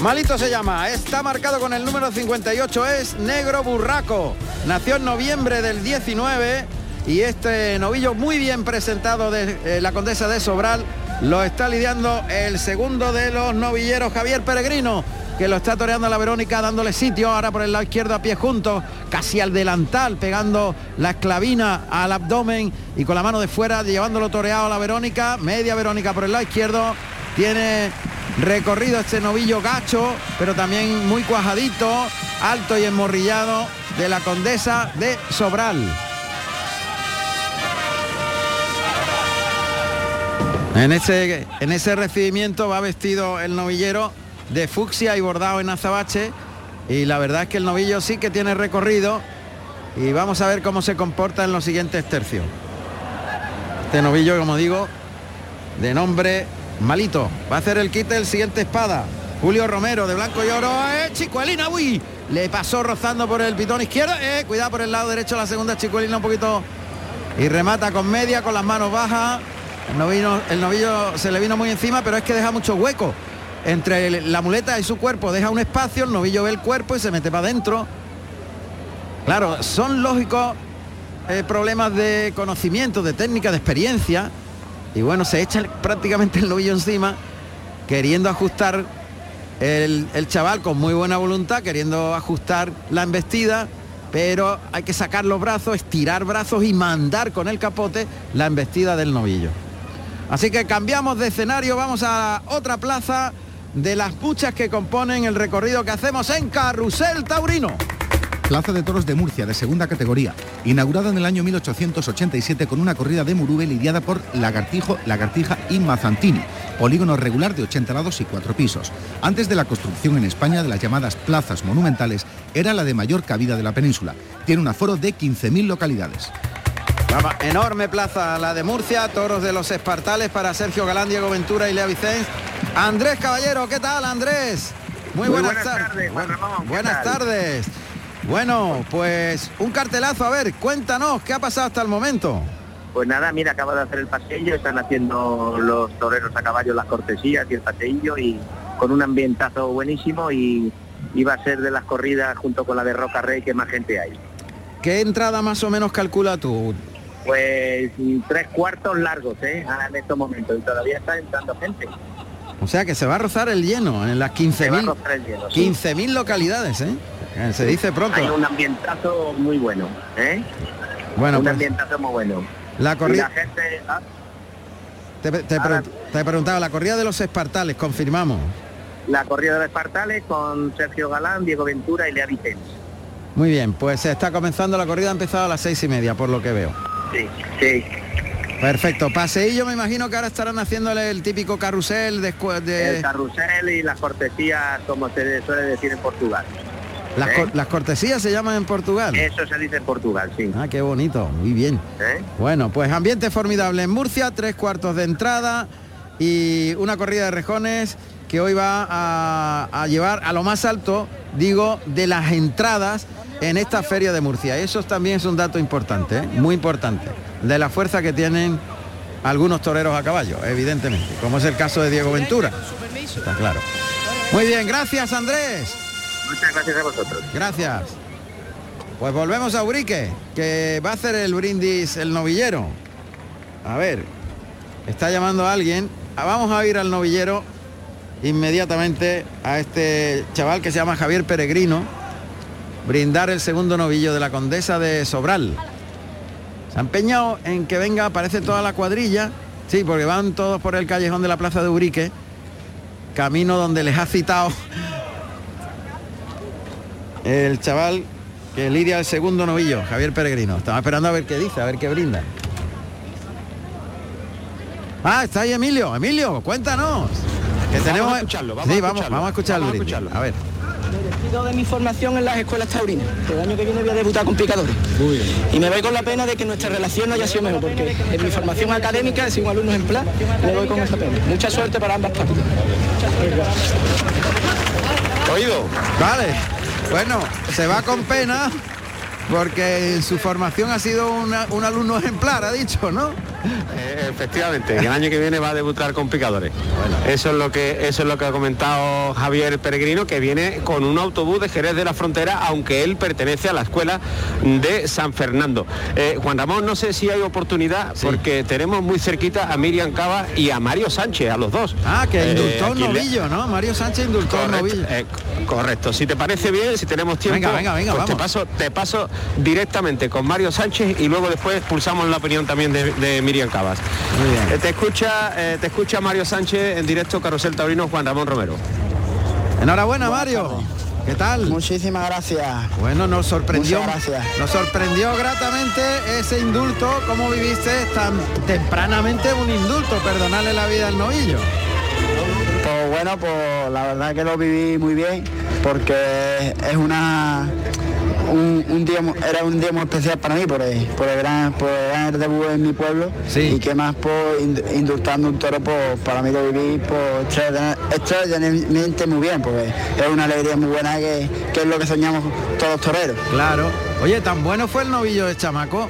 Malito se llama, está marcado con el número 58, es Negro Burraco. Nació en noviembre del 19 y este novillo muy bien presentado de eh, la condesa de Sobral lo está lidiando el segundo de los novilleros, Javier Peregrino, que lo está toreando a la Verónica, dándole sitio ahora por el lado izquierdo a pie juntos, casi al delantal, pegando la esclavina al abdomen y con la mano de fuera, llevándolo toreado a la Verónica, media Verónica por el lado izquierdo, tiene recorrido este novillo gacho, pero también muy cuajadito, alto y enmorrillado de la condesa de Sobral. En ese, en ese recibimiento va vestido el novillero de fucsia y bordado en azabache y la verdad es que el novillo sí que tiene recorrido y vamos a ver cómo se comporta en los siguientes tercios. Este novillo, como digo, de nombre Malito. Va a hacer el quite el siguiente espada. Julio Romero de blanco y oro. ¡Eh, Chicuelina! ¡Uy! Le pasó rozando por el pitón izquierdo. ¡Eh! Cuidado por el lado derecho la segunda Chicuelina un poquito. Y remata con media, con las manos bajas. El novillo, se le vino muy encima, pero es que deja mucho hueco. Entre la muleta y su cuerpo deja un espacio, el novillo ve el cuerpo y se mete para adentro. Claro, son lógicos eh, problemas de conocimiento, de técnica, de experiencia y bueno, se echa prácticamente el novillo encima, queriendo ajustar el, chaval con muy buena voluntad, queriendo ajustar la embestida, pero hay que sacar los brazos, estirar brazos y mandar con el capote la embestida del novillo. Así que cambiamos de escenario, vamos a otra plaza de las muchas que componen el recorrido que hacemos en Carrusel Taurino. Plaza de Toros de Murcia, de segunda categoría, inaugurada en el año 1887 con una corrida de Murube lidiada por Lagartijo, Lagartija y Mazantini, polígono regular de 80 lados y 4 pisos. Antes de la construcción en España de las llamadas plazas monumentales, era la de mayor cabida de la península. Tiene un aforo de 15.000 localidades. Enorme plaza la de Murcia, toros de los espartales para Sergio Galán, Diego Ventura y Lea Vicens. Andrés Caballero, ¿qué tal Andrés? Muy, buenas, tardes. buenas tardes. Bueno, pues un cartelazo, a ver, cuéntanos, ¿qué ha pasado hasta el momento? Pues nada, mira, acaba de hacer el paseillo, están haciendo los toreros a caballo las cortesías y el paseillo y, con un ambientazo buenísimo y, y va a ser de las corridas junto con la de Roca Rey que más gente hay. ¿Qué entrada más o menos calcula tú? Pues tres cuartos largos, ¿eh? Ah, en estos momentos y todavía está entrando gente. O sea que se va a rozar el lleno en las 15.000 sí. 15.000 localidades, ¿eh? Se dice pronto. Hay un ambientazo muy bueno, ¿eh? Bueno, un pues, ambientazo muy bueno. La corrida- la gente, ah, Te, te pregun- te he preguntado, la corrida de los espartales, confirmamos. la corrida de Espartales con Sergio Galán, Diego Ventura y Lea Vicens. Muy bien, pues se está comenzando la corrida, ha empezado a las seis y media, por lo que veo. Sí, sí. Perfecto. Paseillo, me imagino que ahora estarán haciéndole el típico carrusel de, de- El carrusel y las cortesías, como se suele decir en Portugal. las, ¿eh? cor- las cortesías se llaman en Portugal. Eso se dice en Portugal, sí. Ah, qué bonito, muy bien. ¿eh? Bueno, pues ambiente formidable en Murcia, tres cuartos de entrada y una corrida de rejones que hoy va a, a llevar a lo más alto, digo, de las entradas en esta feria de Murcia. Eso también es un dato importante, ¿eh? muy importante, de la fuerza que tienen algunos toreros a caballo, evidentemente, como es el caso de Diego Ventura. Está claro. Muy bien, gracias Andrés. Muchas gracias a vosotros. Gracias. Pues volvemos a Urique, que va a hacer el brindis el novillero. A ver, está llamando a alguien. Ah, Vamos a ir al novillero inmediatamente a este chaval que se llama Javier Peregrino, brindar el segundo novillo de la condesa de Sobral. Se ha empeñado en que venga, aparece toda la cuadrilla, sí, porque van todos por el callejón de la plaza de Urique, camino donde les ha citado el chaval que lidia el segundo novillo, Javier Peregrino. Estaba esperando a ver qué dice, a ver qué brinda. Ah, está ahí Emilio. Emilio, cuéntanos. Que Vamos tenemos... a escucharlo, vamos sí, a vamos, escucharlo. vamos a Vamos escucharlo. A ver. De mi formación en las escuelas taurinas. que El año que viene voy a debutar con picadores. Y me voy con la pena de que nuestra relación no haya sido mejor, porque en mi formación académica he sido un alumno ejemplar, me voy con esa pena. Mucha suerte para ambas partes. Oído. Vale. Bueno, se va con pena porque en su formación ha sido una- un alumno ejemplar, ha dicho, ¿no? Eh, efectivamente, el año que viene va a debutar con picadores. Eso es lo que eso es lo que ha comentado Javier Peregrino, que viene con un autobús de Jerez de la Frontera, aunque él pertenece a la escuela de San Fernando. Eh, Juan Ramón, no sé si hay oportunidad, porque tenemos muy cerquita a Miriam Cava y a Mario Sánchez, a los dos. Ah, que Eh, indultó un le- novillo, ¿no? Mario Sánchez indultó un Correcto, novillo. eh, correcto. Si te parece bien, si tenemos tiempo, Venga, venga, venga, pues te paso, te paso directamente con Mario Sánchez y luego después pulsamos la opinión también de, de Miriam Cabas. Eh, te escucha, eh, te escucha Mario Sánchez en directo Carosel Taurino Juan Ramón Romero. Enhorabuena, Mario. ¿Qué tal? Muchísimas gracias. Bueno, nos sorprendió. Muchas gracias. Nos sorprendió gratamente ese indulto. ¿Cómo viviste tan tempranamente un indulto? Perdonarle la vida al novillo. Pues bueno, pues la verdad que lo viví muy bien porque es una un, un día era un día muy especial para mí por el, por el gran por el gran debut en mi pueblo y que más por indultando un toro pues para mí lo viví extraordina- extraordinariamente muy bien porque es una alegría muy buena que, que es lo que soñamos todos los toreros. Claro. Oye, tan bueno fue el novillo de chamaco.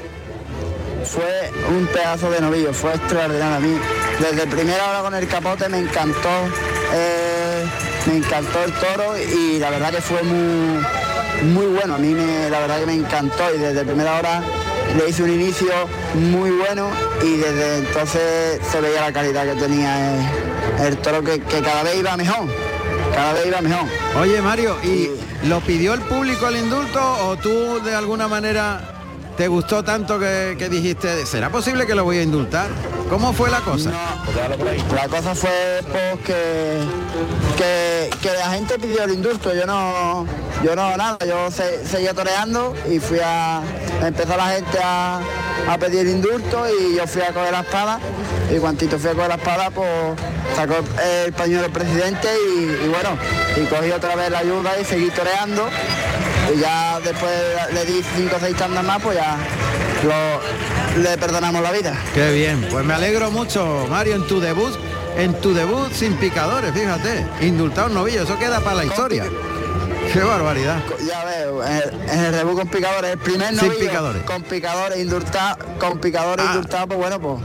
Fue un pedazo de novillo, fue extraordinario a mí. Desde primera hora con el capote me encantó, eh, me encantó el toro y la verdad que fue muy, muy bueno. A mí me, la verdad que me encantó y desde primera hora le hice un inicio muy bueno y desde entonces se veía la calidad que tenía el, el toro que, que cada vez iba mejor, cada vez iba mejor. Oye, Mario, ¿y lo pidió el público el indulto o tú de alguna manera te gustó tanto que, dijiste, ¿será posible que lo voy a indultar? ¿Cómo fue la cosa? La cosa fue pues, que, que, la gente pidió el indulto, yo no, yo no nada, yo se- seguía toreando y fui a, empezó la gente a, a pedir indulto y yo fui a coger la espada y cuantito fui a coger la espada pues sacó el pañuelo el presidente y bueno, y cogí otra vez la ayuda y seguí toreando y ya después le di cinco o seis tandas más pues ya lo- le perdonamos la vida. Qué bien, pues me alegro mucho, Mario, en tu debut, en tu debut sin picadores, fíjate, indultado un novillo, eso queda para la historia. Qué barbaridad. Ya veo, en el, debut con picadores, el primer Sin novillo picadores. con picadores indultados, con picadores indultados, pues bueno, pues.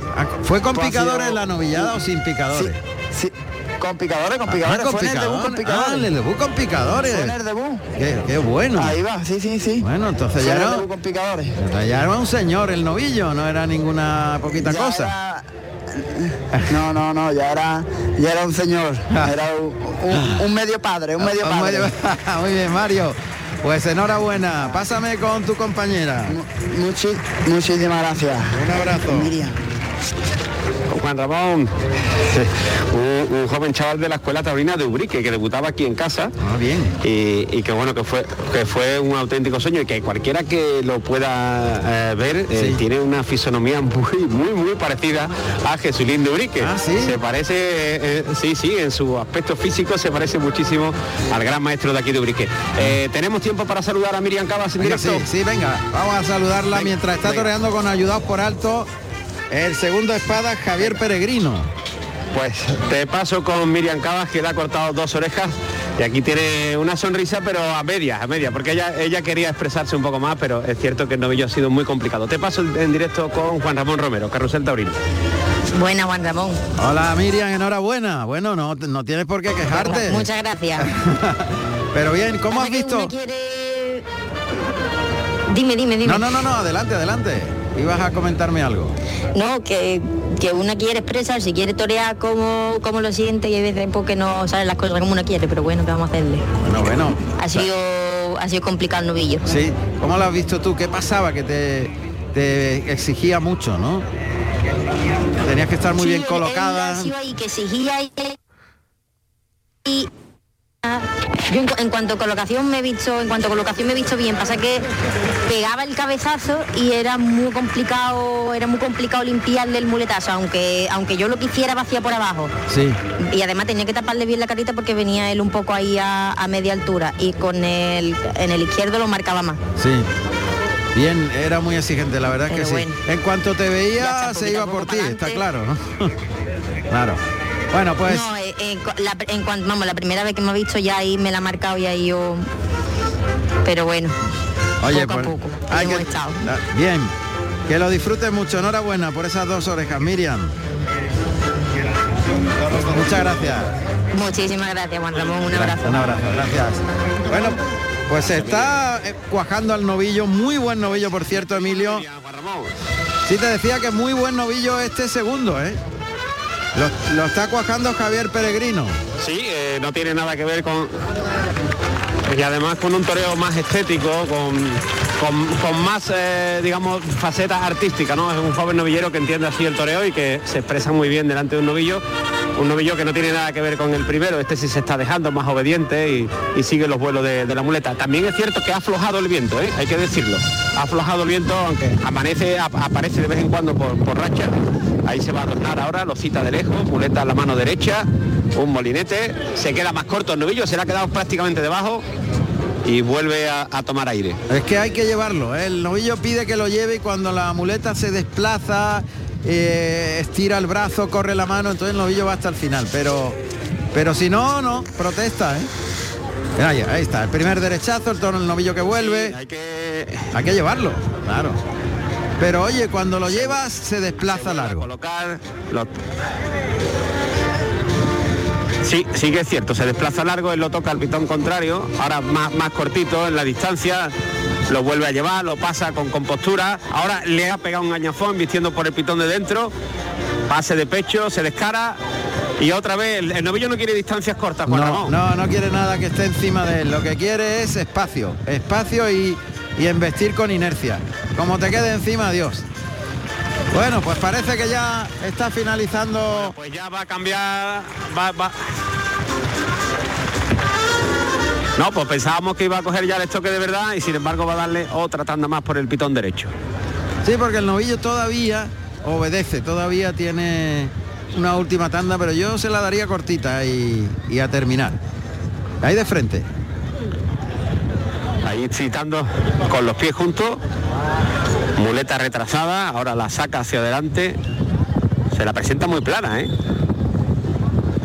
¿Fue con pues picadores sido- la novillada o sin picadores? Sí, Con picadores, con picadores. Ah, con Fue en el debut con picadores. Ah, en el debut con picadores. Fue en el debut. Qué, qué bueno. Ahí va, sí, sí, sí. Bueno, entonces Fue ya en el no, con picadores. ya era un señor el novillo, no era ninguna poquita Ya cosa. era- No, no, no, ya era, ya era un señor. Era un, un- un medio padre, un medio Ah, padre. medio- <laughs> Muy bien, Mario. Pues enhorabuena. Pásame con tu compañera. Muchi- muchísimas gracias. Un abrazo. Miriam. Juan Ramón, un, un joven chaval de la escuela taurina de Ubrique que debutaba aquí en casa. Ah, bien. Y, y que bueno, que fue, que fue un auténtico sueño y que cualquiera que lo pueda eh, ver eh, tiene una fisonomía muy, muy, muy parecida a Jesulín de Ubrique. Ah, ¿sí? Se parece, eh, sí, sí, en su aspecto físico se parece muchísimo al gran maestro de aquí de Ubrique. ¿Tenemos tiempo para saludar a Miriam Cabas en Venga, directo? sí, sí, venga, vamos a saludarla Venga, mientras está venga. toreando con ayudados por alto el segundo espada Javier Peregrino. Pues te paso con Miriam Cabas que le ha cortado dos orejas y aquí tiene una sonrisa pero a media, a media, porque ella, ella quería expresarse un poco más, pero es cierto que el novillo ha sido muy complicado. Te paso en directo con Juan Ramón Romero, Carrusel Taurino. Buena, Juan Ramón. Hola Miriam, enhorabuena. Bueno, no, no tienes por qué quejarte. Muchas gracias. <laughs> Pero bien, ¿cómo has visto? quiere- Dime, dime, dime. No, no, no, no, adelante, adelante. Ibas a comentarme algo. No, que, que una quiere expresar, si quiere torear como, como lo siente y hay veces porque no salen las cosas como uno quiere, pero bueno, ¿qué vamos a hacerle? Bueno, bueno. Ha sido, ha sido complicado el novillo. Sí, ¿cómo lo has visto tú? ¿Qué pasaba? Que te, te exigía mucho, ¿no? Tenías que estar muy Sí, bien colocada. él ahí que exigía y, y- yo en, cu- en cuanto a colocación me he visto, en cuanto a colocación me he visto bien, pasa que pegaba el cabezazo y era muy complicado, era muy complicado limpiarle el muletazo, aunque aunque yo lo quisiera vacía por abajo. Sí. Y además tenía que taparle bien la carita porque venía él un poco ahí a, a media altura y con el en el izquierdo lo marcaba más. Sí. Bien, era muy exigente, la verdad es que Pero sí. En cuanto te veía, se iba por ti, está claro, ¿no? <laughs> claro. Bueno, pues No, eh, eh, la, en cuanto, vamos, la primera vez que me ha visto ya ahí me la ha marcado y ahí yo. Pero bueno, Oye, poco a pues, poco, hay hemos que- estado. Bien, que lo disfrutes mucho. Enhorabuena por esas dos orejas, Miriam. Muchas gracias. muchísimas gracias Juan Ramón, un abrazo. Un abrazo, gracias. Bueno, pues se está eh, cuajando al novillo, muy buen novillo, por cierto, Emilio. Sí, te decía que muy buen novillo este segundo, ¿eh? Lo, está cuajando Javier Peregrino. Sí, eh, no tiene nada que ver con... Y además con un toreo más estético, con, con, con más, eh, digamos, facetas artísticas, ¿no? Es un joven novillero que entiende así el toreo y que se expresa muy bien delante de un novillo. Un novillo que no tiene nada que ver con el primero, este sí se está dejando más obediente y, sigue los vuelos de, la muleta. También es cierto que ha aflojado el viento, ¿eh? hay que decirlo. Ha aflojado el viento, aunque amanece, ap- aparece de vez en cuando por, por racha. Ahí se va a adornar ahora, lo cita de lejos, muleta a la mano derecha, un molinete, se queda más corto el novillo, se le ha quedado prácticamente debajo y vuelve a, a tomar aire. Es que hay que llevarlo. ¿eh? El novillo pide que lo lleve y cuando la muleta se desplaza, eh, estira el brazo, corre la mano, entonces el novillo va hasta el final. Pero, pero si no, no, protesta. ¿eh? Ahí, ahí está, el primer derechazo, el tono el novillo que vuelve. hay que Hay que llevarlo, claro. Pero oye, cuando lo llevas se desplaza largo. colocar los- Sí, sí que es cierto, se desplaza largo, él lo toca al pitón contrario, ahora más, más cortito en la distancia, lo vuelve a llevar, lo pasa con compostura, ahora le ha pegado un añafón vistiendo por el pitón de dentro, pase de pecho, se descara y otra vez el, el novillo no quiere distancias cortas, Juan No, Ramón. no, no quiere nada que esté encima de él. Lo que quiere es espacio, espacio y, y embestir con inercia. Como te quede encima, Dios. Bueno, pues parece que ya está finalizando. Pues ya va a cambiar, va, va. No, pues pensábamos que iba a coger ya el estoque de verdad y sin embargo va a darle otra tanda más por el pitón derecho. Sí, porque el novillo todavía obedece, todavía tiene una última tanda, pero yo se la daría cortita y, y a terminar. Ahí de frente. Ahí citando con los pies juntos, muleta retrasada, ahora la saca hacia adelante, se la presenta muy plana, ¿eh?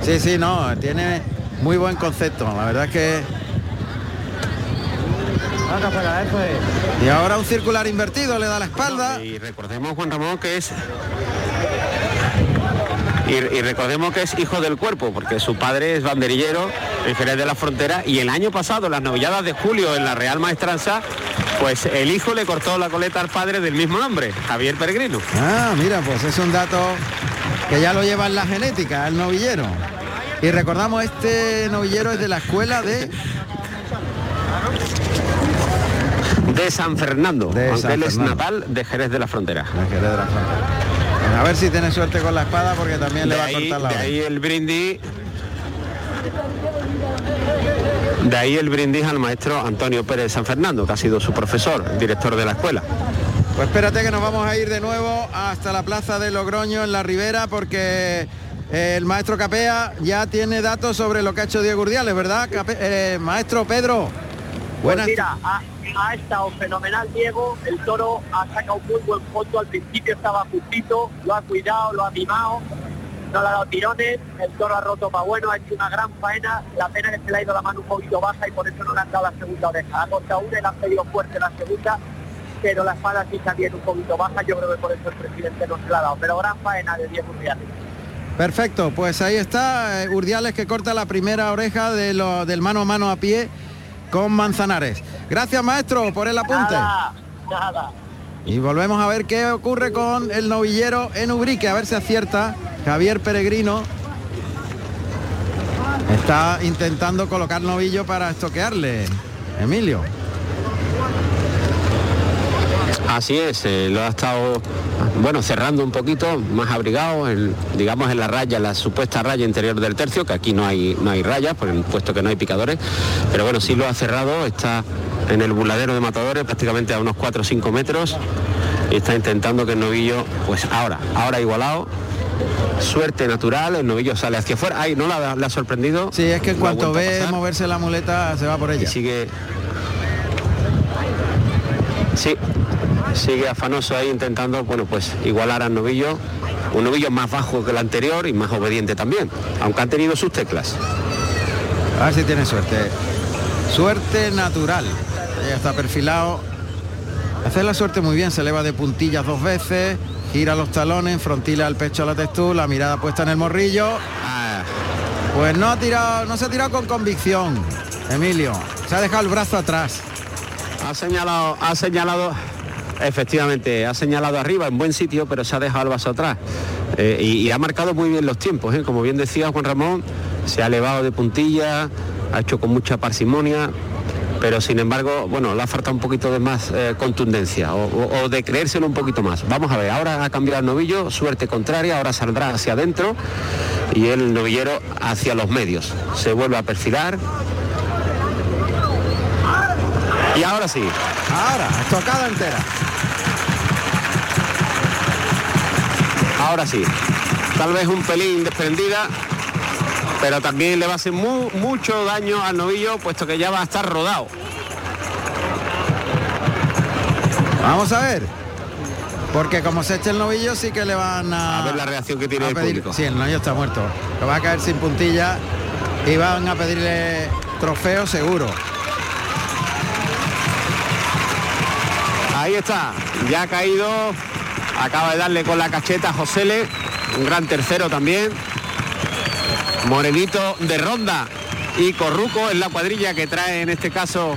Sí, sí, no, tiene muy buen concepto. La verdad es que. Y ahora un circular invertido, le da la espalda. Y recordemos, Juan Ramón, que es... Y, recordemos que es hijo del cuerpo, porque su padre es banderillero en Jerez de la Frontera y el año pasado, las novilladas de julio en la Real Maestranza, pues el hijo le cortó la coleta al padre del mismo nombre, Javier Peregrino. Ah, mira, pues es un dato que ya lo lleva en la genética, el novillero. Y recordamos, este novillero es de la escuela de... De San Fernando, de aunque él es natal de Jerez de la Frontera. A ver si tiene suerte con la espada porque también le va a cortar la De ahí el brindis. De ahí el brindis al maestro Antonio Pérez San Fernando, que ha sido su profesor, director de la escuela. Pues espérate que nos vamos a ir de nuevo hasta la plaza de Logroño en la Ribera porque eh, el maestro Capea ya tiene datos sobre lo que ha hecho Diego Urdiales, ¿verdad? Eh, maestro Pedro. Pues buenas. mira, ha, estado fenomenal Diego, el toro ha sacado muy buen foto, al principio estaba justito, lo ha cuidado, lo ha mimado, no le ha dado tirones, el toro ha roto para bueno, ha hecho una gran faena, la pena es que le ha ido la mano un poquito baja y por eso no le han dado la segunda oreja. Ha costado una y le ha pedido fuerte la segunda, pero la espada sí también un poquito baja, yo creo que por eso el presidente no se la ha dado, pero gran faena de Diego Urdiales. Perfecto, pues ahí está eh, Urdiales que corta la primera oreja de lo, del mano a mano a pie con Manzanares. Gracias maestro por el apunte. Y volvemos a ver qué ocurre con el novillero en Ubrique, a ver si acierta Javier Peregrino. Está intentando colocar novillo para estoquearle. Emilio. Así es, eh, lo ha estado bueno cerrando un poquito, más abrigado, digamos en la raya, la supuesta raya interior del tercio, que aquí no hay, no hay rayas, puesto que no hay picadores, pero bueno, sí lo ha cerrado, está en el buladero de matadores, prácticamente a unos 4 o 5 metros, y está intentando que el novillo, pues ahora, ahora igualado, suerte natural, el novillo sale hacia afuera. Ay, ¿no la, ha sorprendido? Sí, es que en cuanto ve moverse la muleta se va por ella. Y sigue. Sí, sigue afanoso ahí intentando, bueno, pues igualar al novillo, un novillo más bajo que el anterior y más obediente también, aunque han tenido sus teclas. A ver si tiene suerte. Suerte natural. Está perfilado. Hace la suerte muy bien, se eleva de puntillas dos veces, gira los talones, frontila al pecho a la textura, la mirada puesta en el morrillo. Ah. Pues no ha tirado, no se ha tirado con convicción, Emilio. Se ha dejado el brazo atrás. Ha señalado, ha señalado Efectivamente, ha señalado arriba en buen sitio, pero se ha dejado el vaso atrás. Eh, y, ha marcado muy bien los tiempos, ¿eh? como bien decía Juan Ramón, se ha elevado de puntilla, ha hecho con mucha parsimonia, pero sin embargo, bueno, le ha faltado un poquito de más eh, contundencia o, de creérselo un poquito más. Vamos a ver, ahora ha cambiado el novillo, suerte contraria, ahora saldrá hacia adentro y el novillero hacia los medios. Se vuelve a perfilar. Y ahora sí. Ahora, estocada entera. Ahora sí. Tal vez un pelín desprendida, pero también le va a hacer mucho daño al novillo, puesto que ya va a estar rodado. Vamos a ver. Porque como se echa el novillo sí que le van a... A ver la reacción que tiene el público. Sí, el novillo está muerto. Lo va a caer sin puntilla y van a pedirle trofeo seguro. Ahí está, ya ha caído Acaba de darle con la cacheta a Josele, un gran tercero también. Morenito de ronda y Corruco es la cuadrilla que trae en este caso,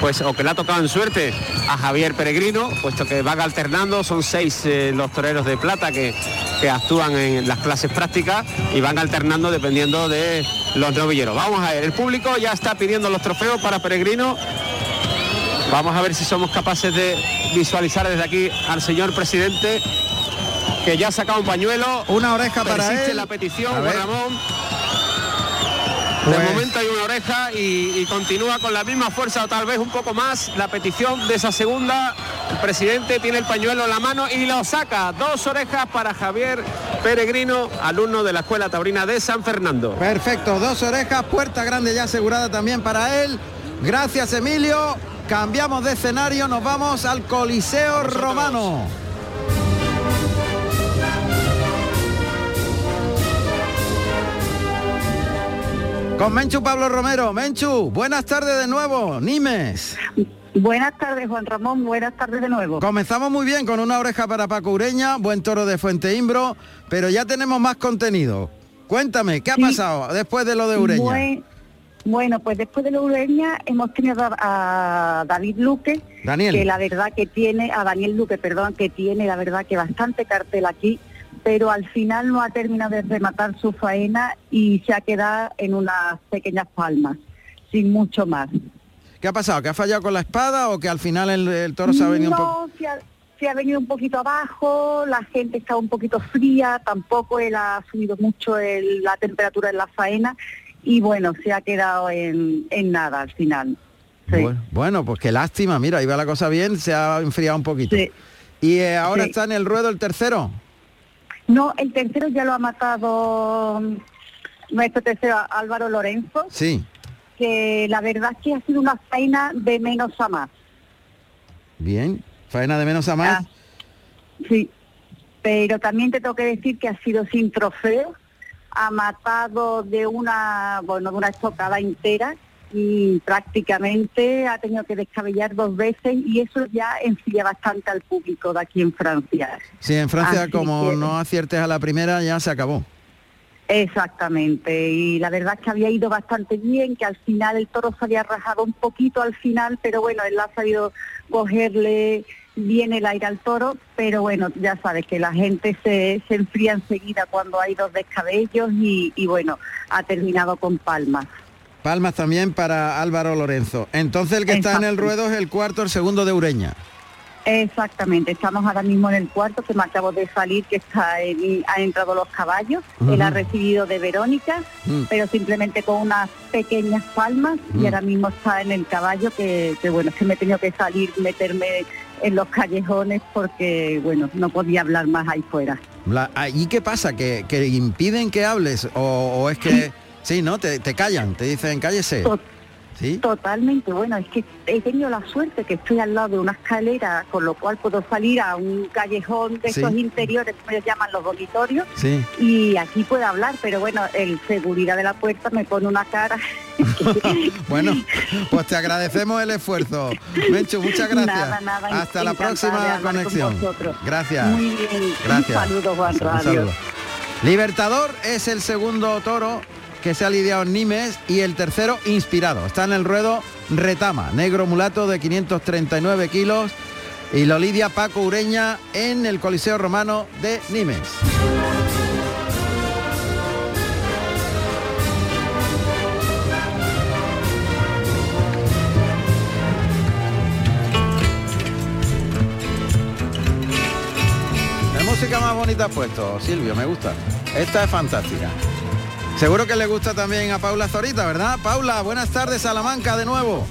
pues, o que le ha tocado en suerte a Javier Peregrino, puesto que van alternando, son seis eh, los toreros de plata que, que actúan en las clases prácticas y van alternando dependiendo de los novilleros. Vamos a ver, el público ya está pidiendo los trofeos para Peregrino Vamos a ver si somos capaces de visualizar desde aquí al señor presidente que ya ha sacado un pañuelo. Una oreja para él. la petición, Juan De pues- momento hay una oreja y, continúa con la misma fuerza o tal vez un poco más la petición de esa segunda. El presidente tiene el pañuelo en la mano y lo saca. Dos orejas para Javier Peregrino, alumno de la Escuela Taurina de San Fernando. Perfecto, dos orejas, puerta grande ya asegurada también para él. Gracias Emilio. Cambiamos de escenario, nos vamos al Coliseo Romano. Con Menchu Pablo Romero. Menchu, buenas tardes de nuevo, Nimes. Buenas tardes, Juan Ramón. Buenas tardes de nuevo. Comenzamos muy bien con una oreja para Paco Ureña, buen toro de Fuente Imbro, pero ya tenemos más contenido. Cuéntame, ¿qué ha pasado después de lo de Ureña? bueno, pues después de lo de Ureña hemos tenido a, David Luque, Daniel. que la verdad que tiene, a Daniel Luque, perdón, que tiene la verdad que bastante cartel aquí, pero al final no ha terminado de rematar su faena y se ha quedado en unas pequeñas palmas, sin mucho más. ¿Qué ha pasado? ¿Que ha fallado con la espada o que al final el, toro se ha venido un poco...? Se ha, se ha venido un poquito abajo, la gente está un poquito fría, tampoco él ha subido mucho la temperatura en la faena y bueno, se ha quedado en, nada al final. Bueno, pues qué lástima, mira, iba la cosa bien, se ha enfriado un poquito. ¿Y eh, ahora está en el ruedo el tercero? No, el tercero ya lo ha matado mm, nuestro tercero Álvaro Lorenzo. Sí que la verdad es que ha sido una faena de menos a más. Bien, faena de menos a más. Ah, sí, pero también te tengo que decir que ha sido sin trofeo, ha matado de una, bueno, de una estocada entera y prácticamente ha tenido que descabellar dos veces y eso ya enfría bastante al público de aquí en Francia. Sí, en Francia como no aciertes a la primera ya se acabó. Exactamente, y la verdad es que había ido bastante bien, que al final el toro se había rajado un poquito al final, pero bueno, él ha sabido cogerle bien el aire al toro, pero bueno, ya sabes que la gente se, se enfría enseguida cuando hay dos descabellos y, y bueno, ha terminado con palmas. Palmas también para Álvaro Lorenzo. Entonces el que está en el ruedo es el cuarto, el segundo de Ureña. Exactamente, estamos ahora mismo en el cuarto que me acabo de salir, que está en, han entrado los caballos, él ha recibido de Verónica, mm. pero simplemente con unas pequeñas palmas y mm. ahora mismo está en el caballo que, bueno, es que me he tenido que salir, meterme en los callejones porque, bueno, no podía hablar más ahí fuera. Ah, ¿Y qué pasa? ¿Que, impiden que hables o, es que, <laughs> sí, ¿no? Te, callan, te dicen cállese. Totalmente, bueno, es que he tenido la suerte que estoy al lado de una escalera, con lo cual puedo salir a un callejón de esos interiores, que llaman los dormitorios, y aquí puedo hablar, pero bueno, el seguridad de la puerta me pone una cara. <laughs> bueno, pues te agradecemos el esfuerzo. Mencho, muchas gracias. Hasta la próxima conexión. gracias. Muy bien. Gracias. Un saludo, Juan. Libertador es el segundo toro que se ha lidiado en Nimes y el tercero inspirado. Está en el ruedo Retama, negro mulato de 539 kilos y lo lidia Paco Ureña en el Coliseo Romano de Nimes. La música más bonita ha puesto, Silvio, me gusta. Esta es fantástica. Seguro que le gusta también a Paula Zorita, ¿verdad? Paula, buenas tardes, Salamanca, de nuevo.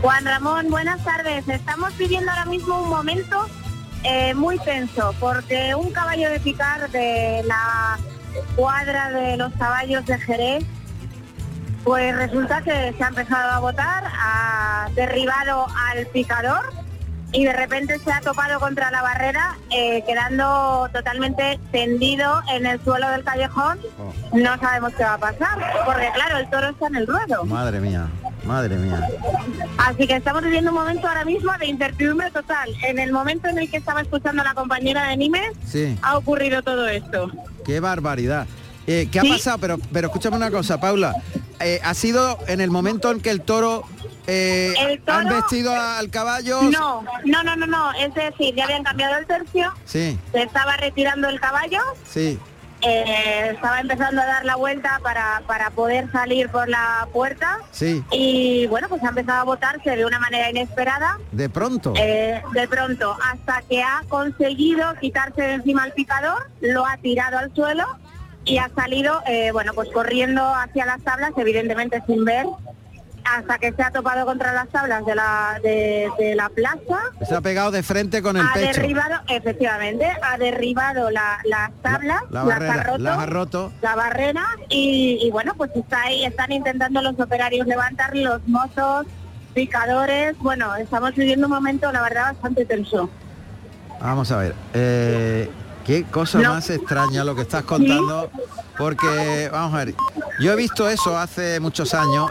Juan Ramón, buenas tardes. Estamos viviendo ahora mismo un momento eh, muy tenso, porque un caballo de picar de la cuadra de los caballos de Jerez, pues resulta que se ha empezado a votar, ha derribado al picador y de repente se ha topado contra la barrera, eh, quedando totalmente tendido en el suelo del callejón. Oh. No sabemos qué va a pasar, porque claro, el toro está en el ruedo. Madre mía, madre mía. Así que estamos viviendo un momento ahora mismo de incertidumbre total. En el momento en el que estaba escuchando a la compañera de Nimes, sí. ha ocurrido todo esto. Qué barbaridad. Eh, ¿Qué ha pasado? Pero, pero escúchame una cosa, Paula. Eh, ha sido en el momento en que el toro eh, ¿Han vestido al caballo? No, no, no, no, no. Es decir, ya habían cambiado el tercio. Sí. Se estaba retirando el caballo. Sí. Eh, estaba empezando a dar la vuelta para, para poder salir por la puerta. Sí. Y bueno, pues ha empezado a botarse de una manera inesperada. ¿De pronto? Eh, de pronto, hasta que ha conseguido quitarse de encima el picador, lo ha tirado al suelo y ha salido, eh, bueno, pues corriendo hacia las tablas, evidentemente sin ver hasta que se ha topado contra las tablas de la, de, la plaza. Se ha pegado de frente con el ha derribado, efectivamente, ha derribado las tablas, la, las, ha roto, La barrera y, bueno, pues está ahí, están intentando los operarios levantar los mozos, picadores. Bueno, estamos viviendo un momento, la verdad, bastante tenso. Vamos a ver. Eh, qué cosa más extraña lo que estás contando, porque, vamos a ver, yo he visto eso hace muchos años